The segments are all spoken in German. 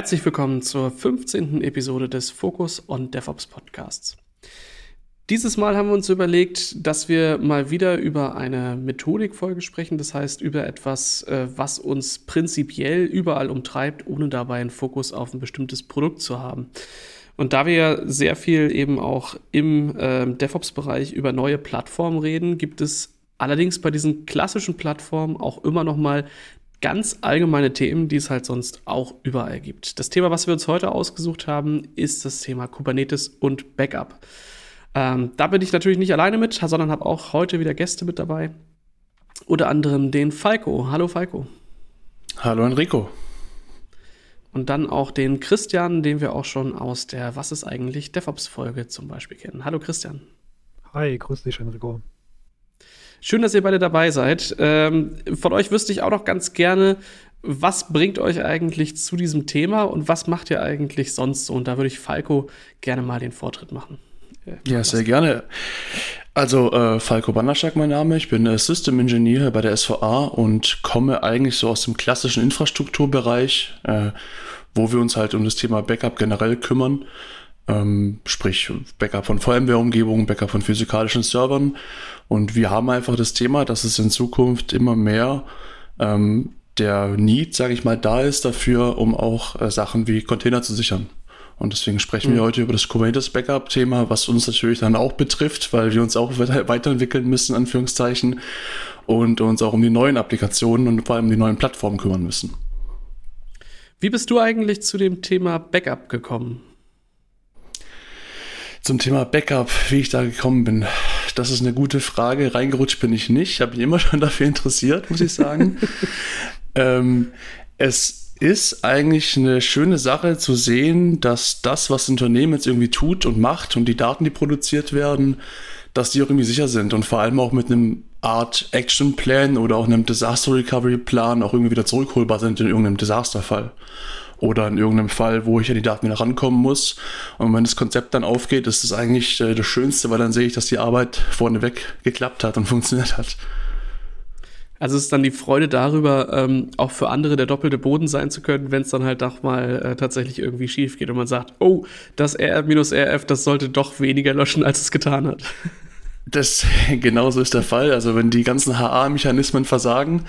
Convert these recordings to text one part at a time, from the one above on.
Herzlich willkommen zur 15. Episode des Focus on DevOps Podcasts. Dieses Mal haben wir uns überlegt, dass wir mal wieder über eine Methodikfolge sprechen, das heißt über etwas, äh, was uns prinzipiell überall umtreibt, ohne dabei einen Fokus auf ein bestimmtes Produkt zu haben. Und da wir sehr viel eben auch im äh, DevOps-Bereich über neue Plattformen reden, gibt es allerdings bei diesen klassischen Plattformen auch immer noch mal ganz allgemeine Themen, die es halt sonst auch überall gibt. Das Thema, was wir uns heute ausgesucht haben, ist das Thema Kubernetes und Backup. Ähm, da bin ich natürlich nicht alleine mit, sondern habe auch heute wieder Gäste mit dabei. Unter anderem den Falco. Hallo Falco. Hallo Enrico. Und dann auch den Christian, den wir auch schon aus der Was ist eigentlich DevOps-Folge zum Beispiel kennen. Hallo Christian. Hi, grüß dich Enrico. Schön, dass ihr beide dabei seid. Ähm, von euch wüsste ich auch noch ganz gerne, was bringt euch eigentlich zu diesem Thema und was macht ihr eigentlich sonst so? Und da würde ich Falco gerne mal den Vortritt machen. Äh, ja, sehr gerne. Also äh, Falco Banderschak mein Name, ich bin äh, System Engineer bei der SVA und komme eigentlich so aus dem klassischen Infrastrukturbereich, äh, wo wir uns halt um das Thema Backup generell kümmern. Ähm, sprich Backup von VMware-Umgebungen, Backup von physikalischen Servern und wir haben einfach das Thema, dass es in Zukunft immer mehr ähm, der Need, sage ich mal, da ist dafür, um auch äh, Sachen wie Container zu sichern. Und deswegen sprechen mhm. wir heute über das Kubernetes Backup-Thema, was uns natürlich dann auch betrifft, weil wir uns auch weiterentwickeln müssen, Anführungszeichen, und uns auch um die neuen Applikationen und vor allem die neuen Plattformen kümmern müssen. Wie bist du eigentlich zu dem Thema Backup gekommen? Zum Thema Backup, wie ich da gekommen bin das ist eine gute Frage. Reingerutscht bin ich nicht. Ich habe mich immer schon dafür interessiert, muss ich sagen. ähm, es ist eigentlich eine schöne Sache zu sehen, dass das, was das Unternehmen jetzt irgendwie tut und macht und die Daten, die produziert werden, dass die auch irgendwie sicher sind und vor allem auch mit einem Art Action Plan oder auch einem Disaster Recovery Plan auch irgendwie wieder zurückholbar sind in irgendeinem Desasterfall oder in irgendeinem Fall, wo ich an die Daten wieder rankommen muss. Und wenn das Konzept dann aufgeht, ist das eigentlich äh, das Schönste, weil dann sehe ich, dass die Arbeit vorneweg geklappt hat und funktioniert hat. Also es ist dann die Freude darüber, ähm, auch für andere der doppelte Boden sein zu können, wenn es dann halt doch mal äh, tatsächlich irgendwie schief geht und man sagt, oh, das RF-RF, das sollte doch weniger löschen, als es getan hat. Das genauso ist der Fall. Also wenn die ganzen HA-Mechanismen versagen,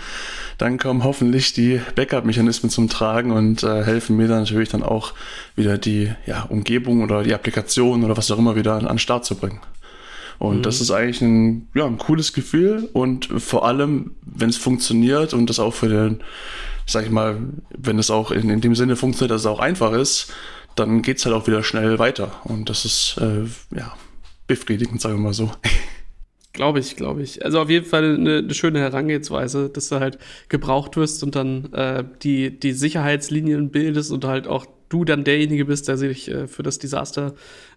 dann kommen hoffentlich die Backup-Mechanismen zum Tragen und äh, helfen mir dann natürlich dann auch wieder die ja, Umgebung oder die Applikation oder was auch immer wieder an, an Start zu bringen. Und mhm. das ist eigentlich ein, ja, ein cooles Gefühl und vor allem, wenn es funktioniert und das auch für den, sag ich mal, wenn es auch in, in dem Sinne funktioniert, dass es auch einfach ist, dann geht es halt auch wieder schnell weiter. Und das ist, äh, ja, befriedigend, sagen wir mal so. Glaube ich, glaube ich. Also auf jeden Fall eine, eine, schöne Herangehensweise, dass du halt gebraucht wirst und dann äh, die, die Sicherheitslinien bildest und halt auch du dann derjenige bist, der sich äh, für das Desaster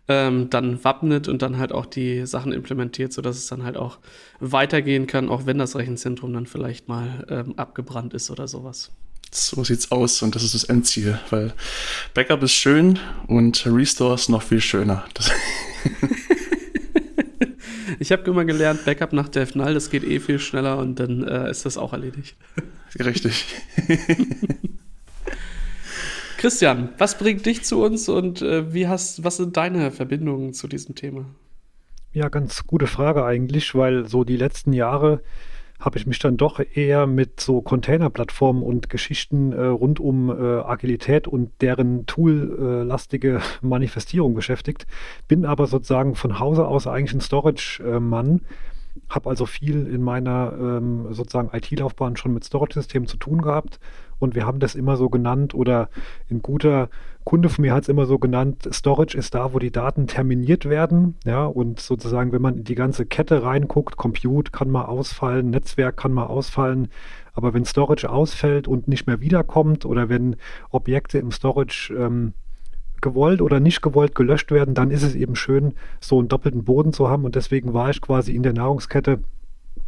ähm, dann wappnet und dann halt auch die Sachen implementiert, sodass es dann halt auch weitergehen kann, auch wenn das Rechenzentrum dann vielleicht mal ähm, abgebrannt ist oder sowas. So sieht's aus und das ist das Endziel, weil Backup ist schön und Restore ist noch viel schöner. Ich habe immer gelernt, Backup nach Dev Null, das geht eh viel schneller und dann äh, ist das auch erledigt. Richtig. Christian, was bringt dich zu uns und äh, wie hast, was sind deine Verbindungen zu diesem Thema? Ja, ganz gute Frage eigentlich, weil so die letzten Jahre habe ich mich dann doch eher mit so Container-Plattformen und Geschichten äh, rund um äh, Agilität und deren toollastige Manifestierung beschäftigt. Bin aber sozusagen von Hause aus eigentlich ein Storage-Mann. habe also viel in meiner ähm, sozusagen IT-Laufbahn schon mit Storage-Systemen zu tun gehabt und wir haben das immer so genannt oder ein guter Kunde von mir hat es immer so genannt, Storage ist da, wo die Daten terminiert werden. Ja, und sozusagen, wenn man in die ganze Kette reinguckt, Compute kann mal ausfallen, Netzwerk kann mal ausfallen. Aber wenn Storage ausfällt und nicht mehr wiederkommt oder wenn Objekte im Storage ähm, gewollt oder nicht gewollt gelöscht werden, dann ist es eben schön, so einen doppelten Boden zu haben. Und deswegen war ich quasi in der Nahrungskette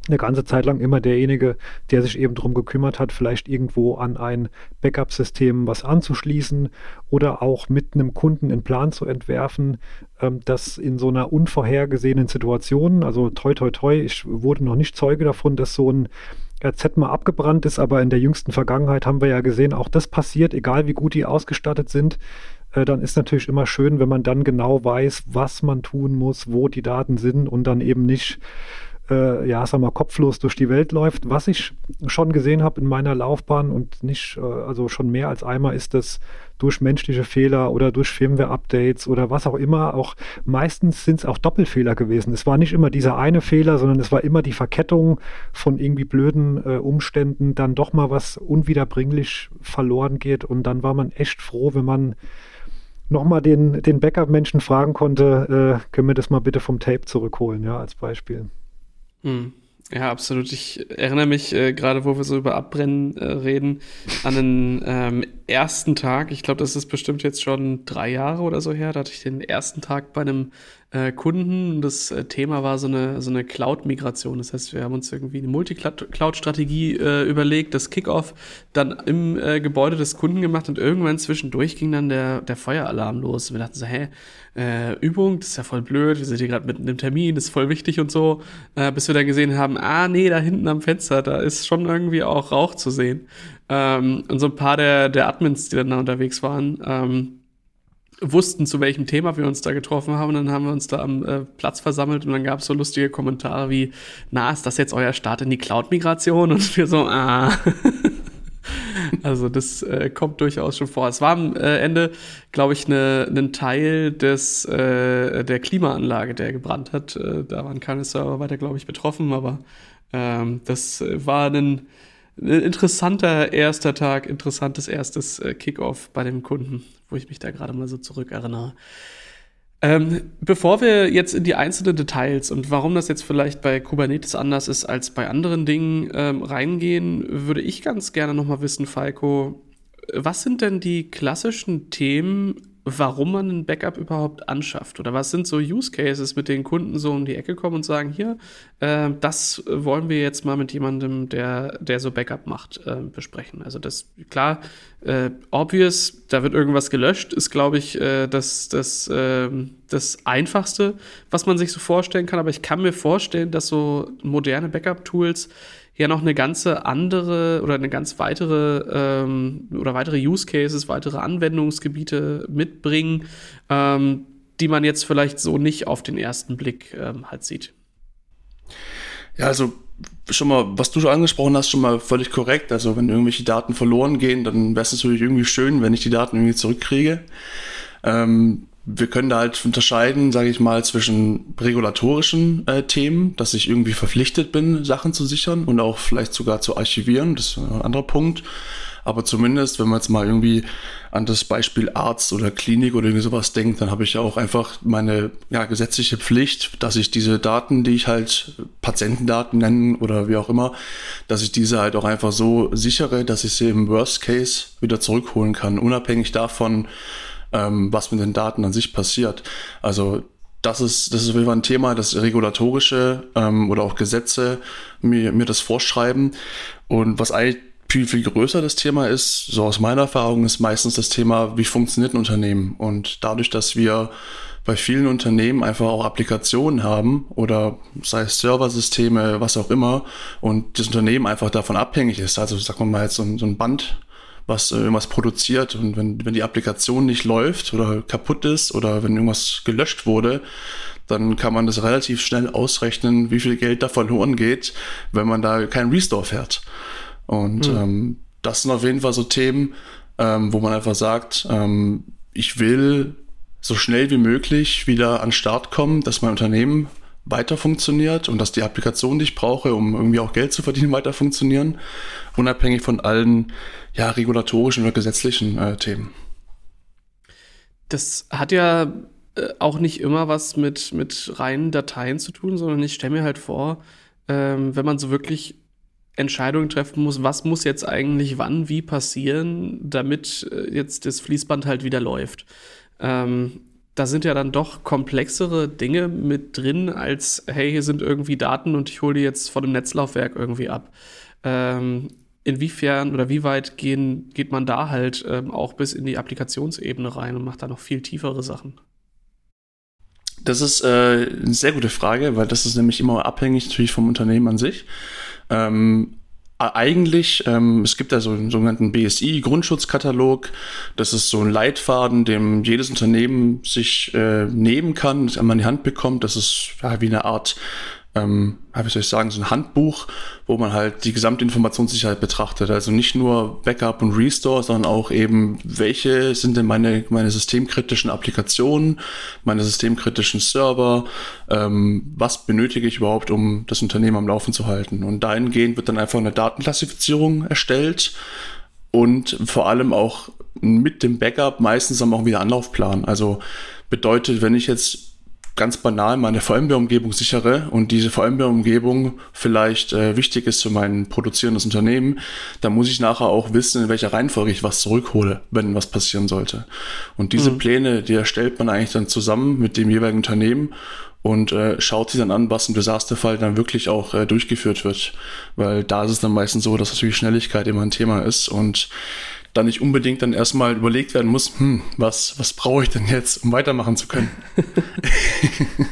eine ganze Zeit lang immer derjenige, der sich eben darum gekümmert hat, vielleicht irgendwo an ein Backup-System was anzuschließen oder auch mit einem Kunden einen Plan zu entwerfen, ähm, dass in so einer unvorhergesehenen Situation, also toi toi toi, ich wurde noch nicht Zeuge davon, dass so ein RZ mal abgebrannt ist, aber in der jüngsten Vergangenheit haben wir ja gesehen, auch das passiert, egal wie gut die ausgestattet sind. Äh, dann ist natürlich immer schön, wenn man dann genau weiß, was man tun muss, wo die Daten sind und dann eben nicht äh, ja, sag mal, kopflos durch die Welt läuft. Was ich schon gesehen habe in meiner Laufbahn und nicht, äh, also schon mehr als einmal, ist das durch menschliche Fehler oder durch Firmware-Updates oder was auch immer, auch meistens sind es auch Doppelfehler gewesen. Es war nicht immer dieser eine Fehler, sondern es war immer die Verkettung von irgendwie blöden äh, Umständen, dann doch mal was unwiederbringlich verloren geht und dann war man echt froh, wenn man nochmal den, den Backup-Menschen fragen konnte, äh, können wir das mal bitte vom Tape zurückholen, ja, als Beispiel. Hm. Ja, absolut. Ich erinnere mich äh, gerade, wo wir so über Abbrennen äh, reden, an den ähm, ersten Tag. Ich glaube, das ist bestimmt jetzt schon drei Jahre oder so her. Da hatte ich den ersten Tag bei einem äh, Kunden. Das äh, Thema war so eine, so eine Cloud-Migration. Das heißt, wir haben uns irgendwie eine Multi-Cloud-Strategie äh, überlegt, das Kickoff dann im äh, Gebäude des Kunden gemacht und irgendwann zwischendurch ging dann der, der Feueralarm los. Wir dachten so, hä, äh, Übung, das ist ja voll blöd, wir sind hier gerade mitten im Termin, das ist voll wichtig und so, äh, bis wir dann gesehen haben, ah nee, da hinten am Fenster, da ist schon irgendwie auch Rauch zu sehen. Ähm, und so ein paar der, der Admins, die dann da unterwegs waren, ähm, wussten, zu welchem Thema wir uns da getroffen haben. Und dann haben wir uns da am äh, Platz versammelt und dann gab es so lustige Kommentare wie, na, ist das jetzt euer Start in die Cloud-Migration? Und wir so, ah. also das äh, kommt durchaus schon vor. Es war am äh, Ende, glaube ich, ne, ein Teil des, äh, der Klimaanlage, der gebrannt hat. Äh, da waren keine Server weiter, glaube ich, betroffen, aber ähm, das war ein ein interessanter erster Tag, interessantes erstes äh, Kickoff bei dem Kunden, wo ich mich da gerade mal so zurückerinnere. Ähm, bevor wir jetzt in die einzelnen Details und warum das jetzt vielleicht bei Kubernetes anders ist als bei anderen Dingen ähm, reingehen, würde ich ganz gerne noch mal wissen, Falco, was sind denn die klassischen Themen warum man ein Backup überhaupt anschafft oder was sind so Use Cases, mit denen Kunden so um die Ecke kommen und sagen, hier, äh, das wollen wir jetzt mal mit jemandem, der, der so Backup macht, äh, besprechen. Also das, klar, äh, obvious, da wird irgendwas gelöscht, ist, glaube ich, äh, das, das, äh, das Einfachste, was man sich so vorstellen kann, aber ich kann mir vorstellen, dass so moderne Backup-Tools ja noch eine ganze andere oder eine ganz weitere ähm, oder weitere Use Cases, weitere Anwendungsgebiete mitbringen, ähm, die man jetzt vielleicht so nicht auf den ersten Blick ähm, halt sieht. Ja, also schon mal, was du schon angesprochen hast, schon mal völlig korrekt. Also wenn irgendwelche Daten verloren gehen, dann wäre es natürlich irgendwie schön, wenn ich die Daten irgendwie zurückkriege. Ähm, wir können da halt unterscheiden, sage ich mal, zwischen regulatorischen äh, Themen, dass ich irgendwie verpflichtet bin, Sachen zu sichern und auch vielleicht sogar zu archivieren. Das ist ein anderer Punkt. Aber zumindest, wenn man jetzt mal irgendwie an das Beispiel Arzt oder Klinik oder irgendwie sowas denkt, dann habe ich ja auch einfach meine ja, gesetzliche Pflicht, dass ich diese Daten, die ich halt Patientendaten nennen oder wie auch immer, dass ich diese halt auch einfach so sichere, dass ich sie im Worst Case wieder zurückholen kann, unabhängig davon, ähm, was mit den Daten an sich passiert. Also das ist, das ist auf jeden Fall ein Thema, das regulatorische ähm, oder auch Gesetze mir, mir das vorschreiben. Und was eigentlich viel, viel größer das Thema ist, so aus meiner Erfahrung, ist meistens das Thema, wie funktioniert ein Unternehmen. Und dadurch, dass wir bei vielen Unternehmen einfach auch Applikationen haben oder sei es Serversysteme, was auch immer, und das Unternehmen einfach davon abhängig ist. Also sagen wir mal jetzt so so ein Band, was äh, irgendwas produziert und wenn, wenn die Applikation nicht läuft oder kaputt ist oder wenn irgendwas gelöscht wurde, dann kann man das relativ schnell ausrechnen, wie viel Geld da verloren geht, wenn man da keinen Restore fährt. Und mhm. ähm, das sind auf jeden Fall so Themen, ähm, wo man einfach sagt, ähm, ich will so schnell wie möglich wieder an Start kommen, dass mein Unternehmen weiter funktioniert und dass die Applikation, die ich brauche, um irgendwie auch Geld zu verdienen, weiter funktionieren, unabhängig von allen ja, regulatorischen oder gesetzlichen äh, Themen. Das hat ja äh, auch nicht immer was mit, mit reinen Dateien zu tun, sondern ich stelle mir halt vor, ähm, wenn man so wirklich Entscheidungen treffen muss, was muss jetzt eigentlich wann wie passieren, damit äh, jetzt das Fließband halt wieder läuft. Ähm, da sind ja dann doch komplexere Dinge mit drin, als hey, hier sind irgendwie Daten und ich hole die jetzt von dem Netzlaufwerk irgendwie ab. Ähm, inwiefern oder wie weit gehen, geht man da halt ähm, auch bis in die Applikationsebene rein und macht da noch viel tiefere Sachen? Das ist äh, eine sehr gute Frage, weil das ist nämlich immer abhängig natürlich vom Unternehmen an sich. Ähm, eigentlich, ähm, es gibt da so einen sogenannten BSI-Grundschutzkatalog. Das ist so ein Leitfaden, dem jedes Unternehmen sich äh, nehmen kann, das einmal in die Hand bekommt. Das ist ja, wie eine Art ähm, wie soll ich sagen, so ein Handbuch, wo man halt die gesamte Informationssicherheit betrachtet. Also nicht nur Backup und Restore, sondern auch eben, welche sind denn meine, meine systemkritischen Applikationen, meine systemkritischen Server, ähm, was benötige ich überhaupt, um das Unternehmen am Laufen zu halten. Und dahingehend wird dann einfach eine Datenklassifizierung erstellt und vor allem auch mit dem Backup meistens dann auch wieder Anlaufplan. Also bedeutet, wenn ich jetzt ganz banal meine VMware-Umgebung sichere und diese VMware-Umgebung vielleicht äh, wichtig ist für mein produzierendes Unternehmen, dann muss ich nachher auch wissen, in welcher Reihenfolge ich was zurückhole, wenn was passieren sollte. Und diese mhm. Pläne, die erstellt man eigentlich dann zusammen mit dem jeweiligen Unternehmen und äh, schaut sich dann an, was im Desasterfall dann wirklich auch äh, durchgeführt wird. Weil da ist es dann meistens so, dass natürlich Schnelligkeit immer ein Thema ist und da nicht unbedingt dann erstmal überlegt werden muss, hm, was, was brauche ich denn jetzt, um weitermachen zu können.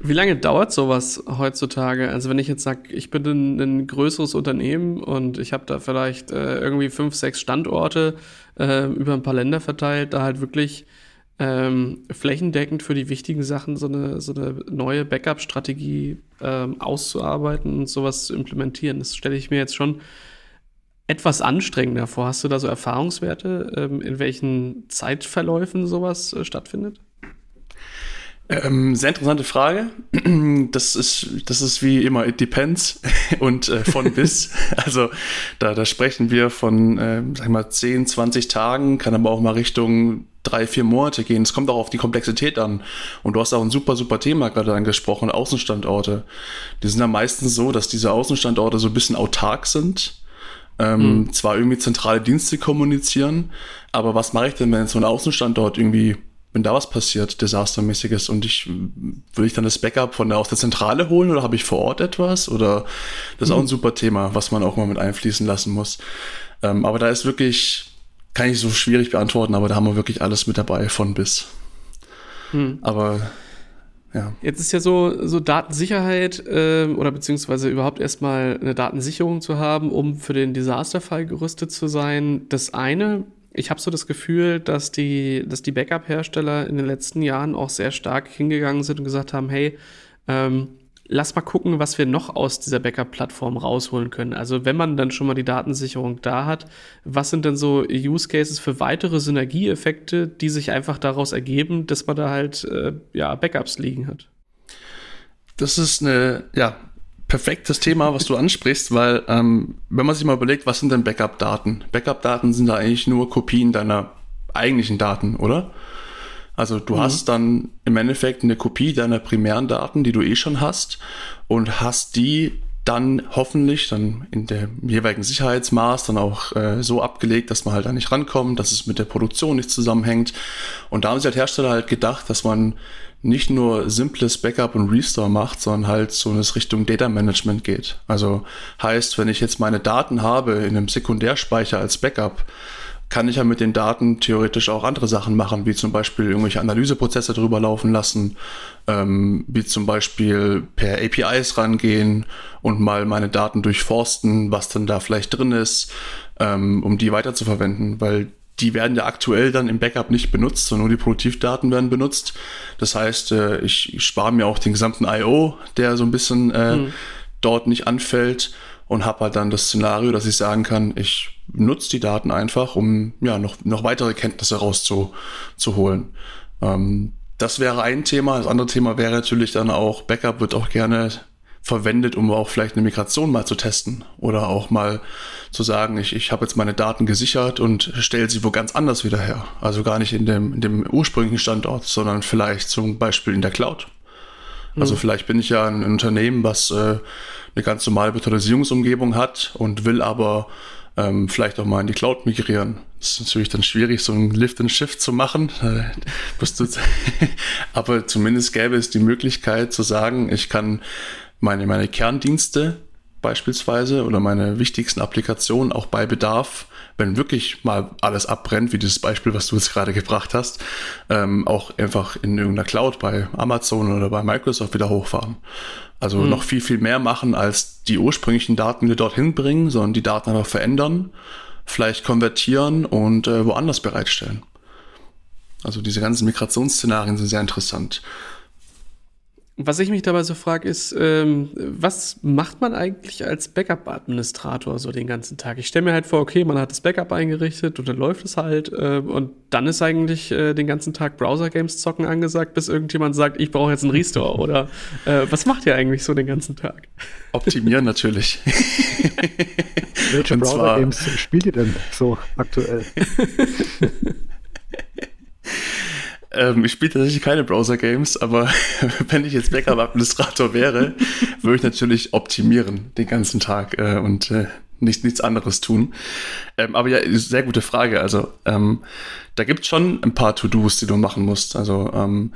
Wie lange dauert sowas heutzutage? Also wenn ich jetzt sage, ich bin ein, ein, größeres Unternehmen und ich habe da vielleicht äh, irgendwie fünf, sechs Standorte äh, über ein paar Länder verteilt, da halt wirklich ähm, flächendeckend für die wichtigen Sachen so eine, so eine neue Backup-Strategie ähm, auszuarbeiten und sowas zu implementieren. Das stelle ich mir jetzt schon etwas anstrengender vor. Hast du da so Erfahrungswerte, ähm, in welchen Zeitverläufen sowas äh, stattfindet? Ähm, sehr interessante Frage. Das ist, das ist wie immer, it depends und äh, von bis. Also da, da sprechen wir von, äh, sag ich mal, 10, 20 Tagen, kann aber auch mal Richtung drei, vier Monate gehen. Es kommt auch auf die Komplexität an. Und du hast auch ein super, super Thema gerade angesprochen, Außenstandorte. Die sind ja meistens so, dass diese Außenstandorte so ein bisschen autark sind ähm, mhm. Zwar irgendwie zentrale Dienste kommunizieren, aber was mache ich denn, wenn so ein Außenstandort irgendwie, wenn da was passiert, desastermäßiges und ich, will ich dann das Backup von der, aus der Zentrale holen oder habe ich vor Ort etwas? Oder das ist mhm. auch ein super Thema, was man auch mal mit einfließen lassen muss. Ähm, aber da ist wirklich, kann ich so schwierig beantworten, aber da haben wir wirklich alles mit dabei von bis. Mhm. Aber ja. Jetzt ist ja so, so Datensicherheit äh, oder beziehungsweise überhaupt erstmal eine Datensicherung zu haben, um für den Desasterfall gerüstet zu sein. Das eine, ich habe so das Gefühl, dass die, dass die Backup-Hersteller in den letzten Jahren auch sehr stark hingegangen sind und gesagt haben, hey, ähm, lass mal gucken, was wir noch aus dieser Backup-Plattform rausholen können. Also wenn man dann schon mal die Datensicherung da hat, was sind denn so Use Cases für weitere Synergieeffekte, die sich einfach daraus ergeben, dass man da halt äh, ja Backups liegen hat? Das ist eine ja perfektes Thema, was du ansprichst, weil ähm, wenn man sich mal überlegt, was sind denn Backup-Daten? Backup-Daten sind da eigentlich nur Kopien deiner eigentlichen Daten, oder? Also du mhm. hast dann im Endeffekt eine Kopie deiner primären Daten, die du eh schon hast und hast die dann hoffentlich dann in dem jeweiligen Sicherheitsmaß dann auch äh, so abgelegt, dass man halt da nicht rankommt, dass es mit der Produktion nicht zusammenhängt. Und da haben sich halt Hersteller halt gedacht, dass man nicht nur simples Backup und Restore macht, sondern halt so in Richtung Data Management geht. Also heißt, wenn ich jetzt meine Daten habe in einem Sekundärspeicher als Backup, kann ich ja mit den Daten theoretisch auch andere Sachen machen, wie zum Beispiel irgendwelche Analyseprozesse drüber laufen lassen, ähm, wie zum Beispiel per APIs rangehen und mal meine Daten durchforsten, was dann da vielleicht drin ist, ähm, um die weiterzuverwenden, weil die werden ja aktuell dann im Backup nicht benutzt, sondern nur die Produktivdaten werden benutzt. Das heißt, äh, ich, spare mir auch den gesamten I.O., der so ein bisschen äh, mhm. dort nicht anfällt und habe halt dann das Szenario, dass ich sagen kann, ich nutze die Daten einfach, um ja noch, noch weitere Kenntnisse rauszuholen. Ähm, das wäre ein Thema. Das andere Thema wäre natürlich dann auch, Backup wird auch gerne verwendet, um auch vielleicht eine Migration mal zu testen oder auch mal zu sagen, ich, ich habe jetzt meine Daten gesichert und stelle sie wo ganz anders wieder her. Also gar nicht in dem, in dem ursprünglichen Standort, sondern vielleicht zum Beispiel in der Cloud. Also mhm. vielleicht bin ich ja ein Unternehmen, was äh, eine ganz normale Virtualisierungsumgebung hat und will aber ähm, vielleicht auch mal in die Cloud migrieren. Das ist natürlich dann schwierig, so ein Lift and Shift zu machen. aber zumindest gäbe es die Möglichkeit zu sagen, ich kann meine, meine Kerndienste beispielsweise oder meine wichtigsten Applikationen auch bei Bedarf, wenn wirklich mal alles abbrennt, wie dieses Beispiel, was du jetzt gerade gebracht hast, ähm, auch einfach in irgendeiner Cloud bei Amazon oder bei Microsoft wieder hochfahren. Also mhm. noch viel, viel mehr machen, als die ursprünglichen Daten wieder dorthin bringen, sondern die Daten einfach verändern, vielleicht konvertieren und äh, woanders bereitstellen. Also diese ganzen Migrationsszenarien sind sehr interessant. Was ich mich dabei so frage, ist, ähm, was macht man eigentlich als Backup-Administrator so den ganzen Tag? Ich stelle mir halt vor, okay, man hat das Backup eingerichtet und dann läuft es halt äh, und dann ist eigentlich äh, den ganzen Tag Browser-Games zocken angesagt, bis irgendjemand sagt, ich brauche jetzt einen Restore oder äh, was macht ihr eigentlich so den ganzen Tag? Optimieren natürlich. Welche Browser-Games spielt ihr denn so aktuell? Ähm, ich spiele tatsächlich keine Browser-Games, aber wenn ich jetzt Backup-Administrator wäre, würde ich natürlich optimieren den ganzen Tag äh, und äh, nicht, nichts anderes tun. Ähm, aber ja, sehr gute Frage. Also ähm, da gibt es schon ein paar To-Dos, die du machen musst. Also ähm,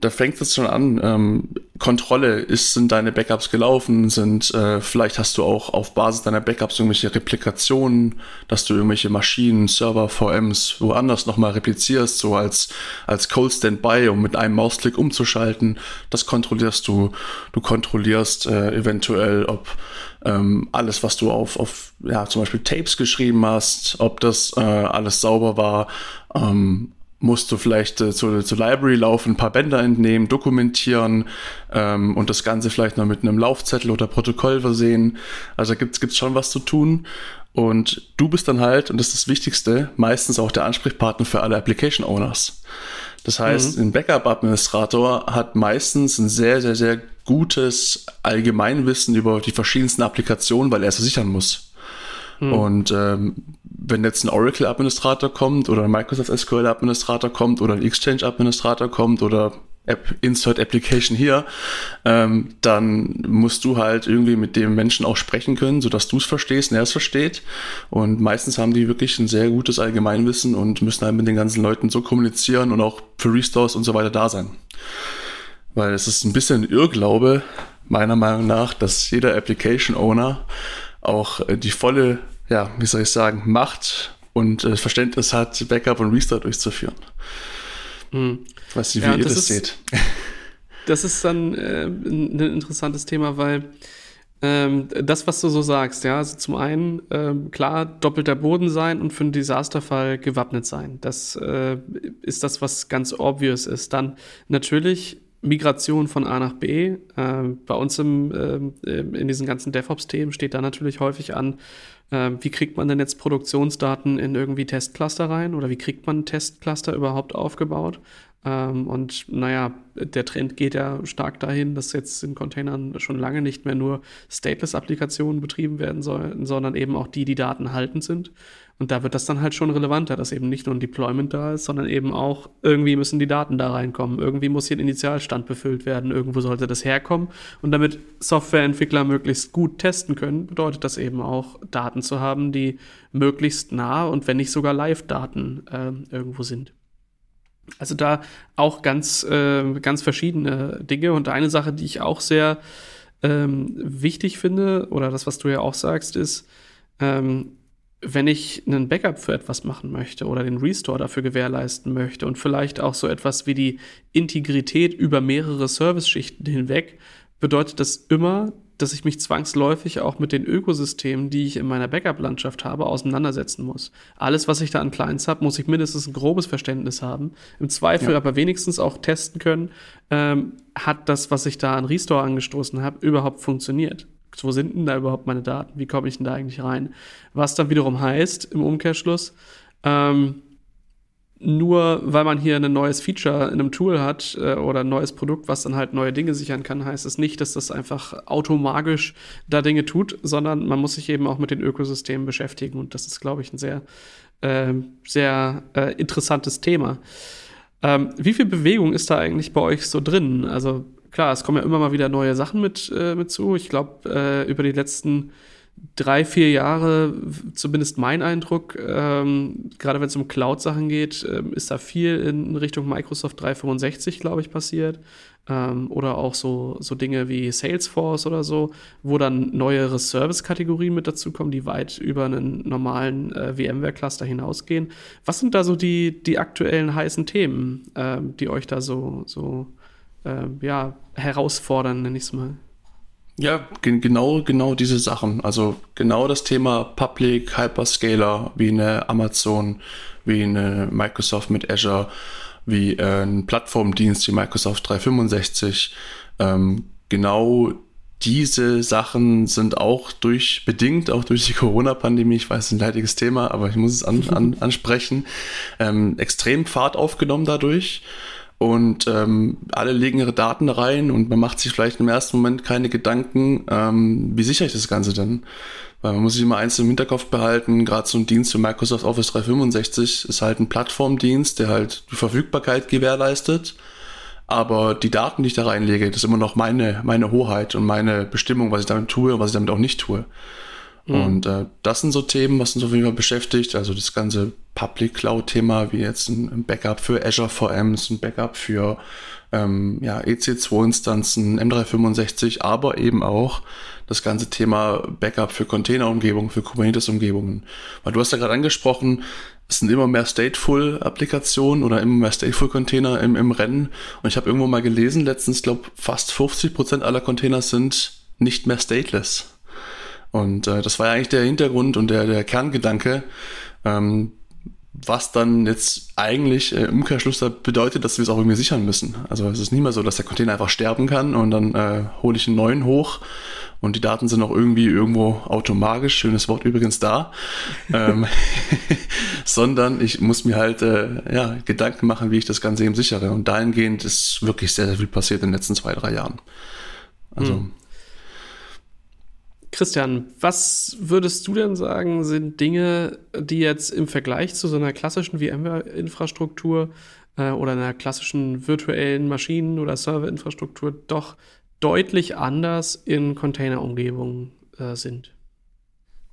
da fängt es schon an. Ähm, Kontrolle, ist, sind deine Backups gelaufen? Sind, äh, vielleicht hast du auch auf Basis deiner Backups irgendwelche Replikationen, dass du irgendwelche Maschinen, Server, VMs woanders nochmal replizierst, so als, als Cold Standby, um mit einem Mausklick umzuschalten. Das kontrollierst du. Du kontrollierst äh, eventuell, ob ähm, alles, was du auf, auf ja, zum Beispiel Tapes geschrieben hast, ob das äh, alles sauber war, ähm, musst du vielleicht äh, zur, zur Library laufen, ein paar Bänder entnehmen, dokumentieren ähm, und das Ganze vielleicht noch mit einem Laufzettel oder Protokoll versehen. Also gibt's gibt's schon was zu tun. Und du bist dann halt, und das ist das Wichtigste, meistens auch der Ansprechpartner für alle Application Owners. Das heißt, mhm. ein Backup-Administrator hat meistens ein sehr, sehr, sehr gutes Allgemeinwissen über die verschiedensten Applikationen, weil er es sichern muss. Mhm. Und ähm, wenn jetzt ein Oracle-Administrator kommt oder ein Microsoft SQL-Administrator kommt oder ein Exchange-Administrator kommt oder App, Insert Application hier, ähm, dann musst du halt irgendwie mit dem Menschen auch sprechen können, sodass du es verstehst und er es versteht. Und meistens haben die wirklich ein sehr gutes Allgemeinwissen und müssen halt mit den ganzen Leuten so kommunizieren und auch für Restores und so weiter da sein. Weil es ist ein bisschen Irrglaube, meiner Meinung nach, dass jeder Application Owner auch äh, die volle ja, wie soll ich sagen, Macht und äh, Verständnis hat, Backup und Restart durchzuführen. Hm. Ich weiß nicht, wie ja, ihr das, das seht. Das ist dann äh, ein interessantes Thema, weil ähm, das, was du so sagst, ja, also zum einen, ähm, klar, doppelter Boden sein und für einen Desasterfall gewappnet sein. Das äh, ist das, was ganz obvious ist. Dann natürlich Migration von A nach B. Äh, bei uns im, äh, in diesen ganzen DevOps-Themen steht da natürlich häufig an, äh, wie kriegt man denn jetzt Produktionsdaten in irgendwie Testcluster rein oder wie kriegt man Testcluster überhaupt aufgebaut? Ähm, und naja, der Trend geht ja stark dahin, dass jetzt in Containern schon lange nicht mehr nur Stateless-Applikationen betrieben werden sollen, sondern eben auch die, die Daten haltend sind. Und da wird das dann halt schon relevanter, dass eben nicht nur ein Deployment da ist, sondern eben auch irgendwie müssen die Daten da reinkommen. Irgendwie muss hier ein Initialstand befüllt werden. Irgendwo sollte das herkommen. Und damit Softwareentwickler möglichst gut testen können, bedeutet das eben auch, Daten zu haben, die möglichst nah und wenn nicht sogar Live-Daten äh, irgendwo sind. Also da auch ganz, äh, ganz verschiedene Dinge. Und eine Sache, die ich auch sehr ähm, wichtig finde, oder das, was du ja auch sagst, ist, ähm, wenn ich einen Backup für etwas machen möchte oder den Restore dafür gewährleisten möchte und vielleicht auch so etwas wie die Integrität über mehrere Service-Schichten hinweg, bedeutet das immer, dass ich mich zwangsläufig auch mit den Ökosystemen, die ich in meiner Backup-Landschaft habe, auseinandersetzen muss. Alles, was ich da an Clients habe, muss ich mindestens ein grobes Verständnis haben. Im Zweifel ja. aber wenigstens auch testen können, ähm, hat das, was ich da an Restore angestoßen habe, überhaupt funktioniert. Wo sind denn da überhaupt meine Daten? Wie komme ich denn da eigentlich rein? Was dann wiederum heißt, im Umkehrschluss, ähm, nur weil man hier ein neues Feature in einem Tool hat äh, oder ein neues Produkt, was dann halt neue Dinge sichern kann, heißt es nicht, dass das einfach automagisch da Dinge tut, sondern man muss sich eben auch mit den Ökosystemen beschäftigen und das ist, glaube ich, ein sehr, äh, sehr äh, interessantes Thema. Ähm, wie viel Bewegung ist da eigentlich bei euch so drin? Also klar, es kommen ja immer mal wieder neue Sachen mit, äh, mit zu. Ich glaube, äh, über die letzten drei, vier Jahre, zumindest mein Eindruck, ähm, gerade wenn es um Cloud-Sachen geht, ähm, ist da viel in Richtung Microsoft 365, glaube ich, passiert. ähm, oder auch so, so Dinge wie Salesforce oder so, wo dann neuere Service-Kategorien mit dazukommen, die weit über einen normalen äh, VMware-Cluster hinausgehen. Was sind da so die, die aktuellen heißen Themen, äh, die euch da so, so äh, ja, herausfordern, nenne ich es mal? Ja, genau, genau diese Sachen. Also genau das Thema Public, Hyperscaler, wie eine Amazon, wie eine Microsoft mit Azure, wie äh, ein Plattformdienst wie Microsoft 365. Ähm, genau diese Sachen sind auch durch, bedingt auch durch die Corona-Pandemie, ich weiß, ein leidiges Thema, aber ich muss es an, an, ansprechen, ähm, extrem Fahrt aufgenommen dadurch und ähm, alle legen ihre Daten rein und man macht sich vielleicht im ersten Moment keine Gedanken, ähm, wie sichere ich das Ganze denn? Weil man muss sich immer eins im Hinterkopf behalten, gerade so ein Dienst für Microsoft Office 365 ist halt ein Plattformdienst, der halt die Verfügbarkeit gewährleistet. Aber die Daten, die ich da reinlege, das ist immer noch meine, meine Hoheit und meine Bestimmung, was ich damit tue und was ich damit auch nicht tue. Mhm. Und äh, das sind so Themen, was uns auf jeden Fall beschäftigt. Also das ganze Public Cloud-Thema, wie jetzt ein, Backup für Azure VMs, ein Backup für ähm, ja, EC2-Instanzen, M365, aber eben auch das ganze Thema Backup für Container-Umgebungen, für Kubernetes-Umgebungen. Weil du hast ja gerade angesprochen, es sind immer mehr Stateful-Applikationen oder immer mehr Stateful-Container im, im Rennen. Und ich habe irgendwo mal gelesen, letztens, glaube fast 50 Prozent aller Container sind nicht mehr stateless. Und äh, das war ja eigentlich der Hintergrund und der, der Kerngedanke, ähm, was dann jetzt eigentlich äh, im Umkehrschluss bedeutet, dass wir es auch irgendwie sichern müssen. Also es ist nicht mehr so, dass der Container einfach sterben kann und dann äh, hole ich einen neuen hoch und die Daten sind auch irgendwie irgendwo automatisch, schönes Wort übrigens da, ähm, sondern ich muss mir halt äh, ja, Gedanken machen, wie ich das Ganze eben sichere. Und dahingehend ist wirklich sehr, sehr viel passiert in den letzten zwei, drei Jahren. Also hm. Christian, was würdest du denn sagen, sind Dinge, die jetzt im Vergleich zu so einer klassischen VMware-Infrastruktur äh, oder einer klassischen virtuellen Maschinen- oder Serverinfrastruktur doch deutlich anders in Container-Umgebungen äh, sind?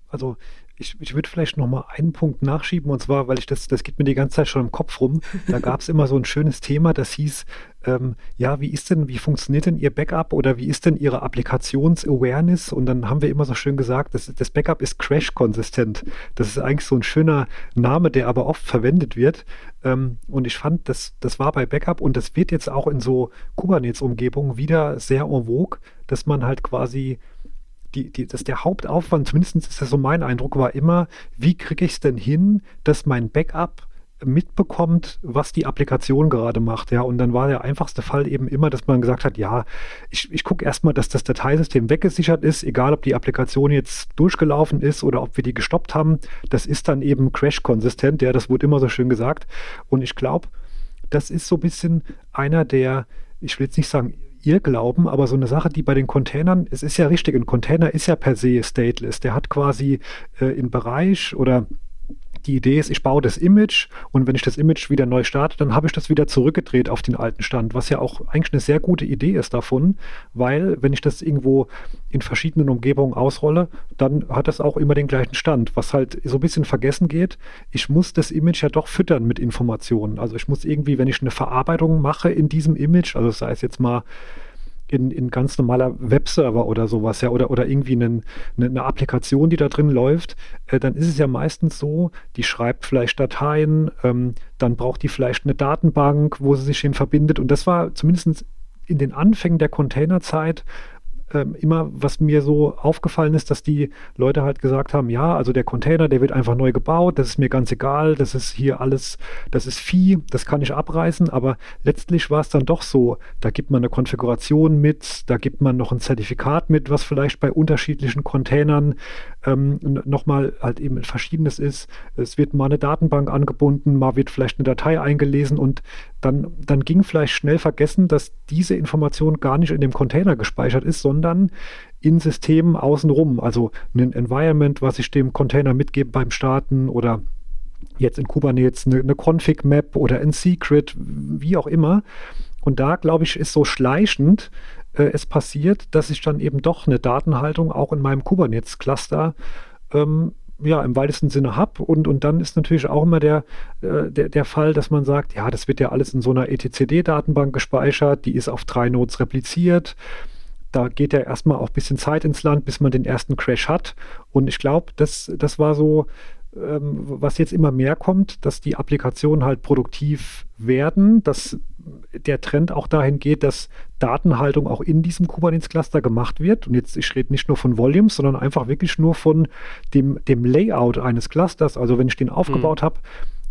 Also ich, ich würde vielleicht noch mal einen Punkt nachschieben und zwar, weil ich das, das geht mir die ganze Zeit schon im Kopf rum. Da gab es immer so ein schönes Thema, das hieß, ähm, ja, wie ist denn, wie funktioniert denn Ihr Backup oder wie ist denn Ihre Applikations-Awareness? Und dann haben wir immer so schön gesagt, das, das Backup ist crash-konsistent. Das ist eigentlich so ein schöner Name, der aber oft verwendet wird. Ähm, und ich fand, das, das war bei Backup und das wird jetzt auch in so Kubernetes-Umgebungen wieder sehr en vogue, dass man halt quasi die, die, dass der Hauptaufwand, zumindest ist das so mein Eindruck, war immer, wie kriege ich es denn hin, dass mein Backup mitbekommt, was die Applikation gerade macht. Ja, und dann war der einfachste Fall eben immer, dass man gesagt hat, ja, ich, ich gucke erstmal, dass das Dateisystem weggesichert ist, egal ob die Applikation jetzt durchgelaufen ist oder ob wir die gestoppt haben. Das ist dann eben crash-konsistent, ja, das wurde immer so schön gesagt. Und ich glaube, das ist so ein bisschen einer der, ich will jetzt nicht sagen, Irrglauben, aber so eine Sache, die bei den Containern, es ist ja richtig, ein Container ist ja per se stateless. Der hat quasi äh, im Bereich oder die Idee ist, ich baue das Image und wenn ich das Image wieder neu starte, dann habe ich das wieder zurückgedreht auf den alten Stand, was ja auch eigentlich eine sehr gute Idee ist davon, weil wenn ich das irgendwo in verschiedenen Umgebungen ausrolle, dann hat das auch immer den gleichen Stand, was halt so ein bisschen vergessen geht. Ich muss das Image ja doch füttern mit Informationen. Also ich muss irgendwie, wenn ich eine Verarbeitung mache in diesem Image, also sei es jetzt mal in, in ganz normaler Webserver oder sowas, ja, oder, oder irgendwie einen, eine, eine Applikation, die da drin läuft, äh, dann ist es ja meistens so, die schreibt vielleicht Dateien, ähm, dann braucht die vielleicht eine Datenbank, wo sie sich hin verbindet. Und das war zumindest in den Anfängen der Containerzeit ähm, immer, was mir so aufgefallen ist, dass die Leute halt gesagt haben, ja, also der Container, der wird einfach neu gebaut, das ist mir ganz egal, das ist hier alles, das ist Vieh, das kann ich abreißen, aber letztlich war es dann doch so, da gibt man eine Konfiguration mit, da gibt man noch ein Zertifikat mit, was vielleicht bei unterschiedlichen Containern ähm, nochmal halt eben verschiedenes ist. Es wird mal eine Datenbank angebunden, mal wird vielleicht eine Datei eingelesen und dann, dann ging vielleicht schnell vergessen, dass diese Information gar nicht in dem Container gespeichert ist, sondern in Systemen außenrum. Also ein Environment, was ich dem Container mitgebe beim Starten oder jetzt in Kubernetes eine, eine Config-Map oder ein Secret, wie auch immer. Und da, glaube ich, ist so schleichend äh, es passiert, dass ich dann eben doch eine Datenhaltung auch in meinem Kubernetes-Cluster ähm, ja, im weitesten Sinne habe. Und, und dann ist natürlich auch immer der, äh, der, der Fall, dass man sagt, ja, das wird ja alles in so einer etcd-Datenbank gespeichert, die ist auf drei Nodes repliziert. Da geht ja erstmal auch ein bisschen Zeit ins Land, bis man den ersten Crash hat. Und ich glaube, das, das war so, ähm, was jetzt immer mehr kommt, dass die Applikationen halt produktiv werden, dass der Trend auch dahin geht, dass Datenhaltung auch in diesem Kubernetes-Cluster gemacht wird. Und jetzt, ich rede nicht nur von Volumes, sondern einfach wirklich nur von dem, dem Layout eines Clusters. Also wenn ich den aufgebaut mhm. habe,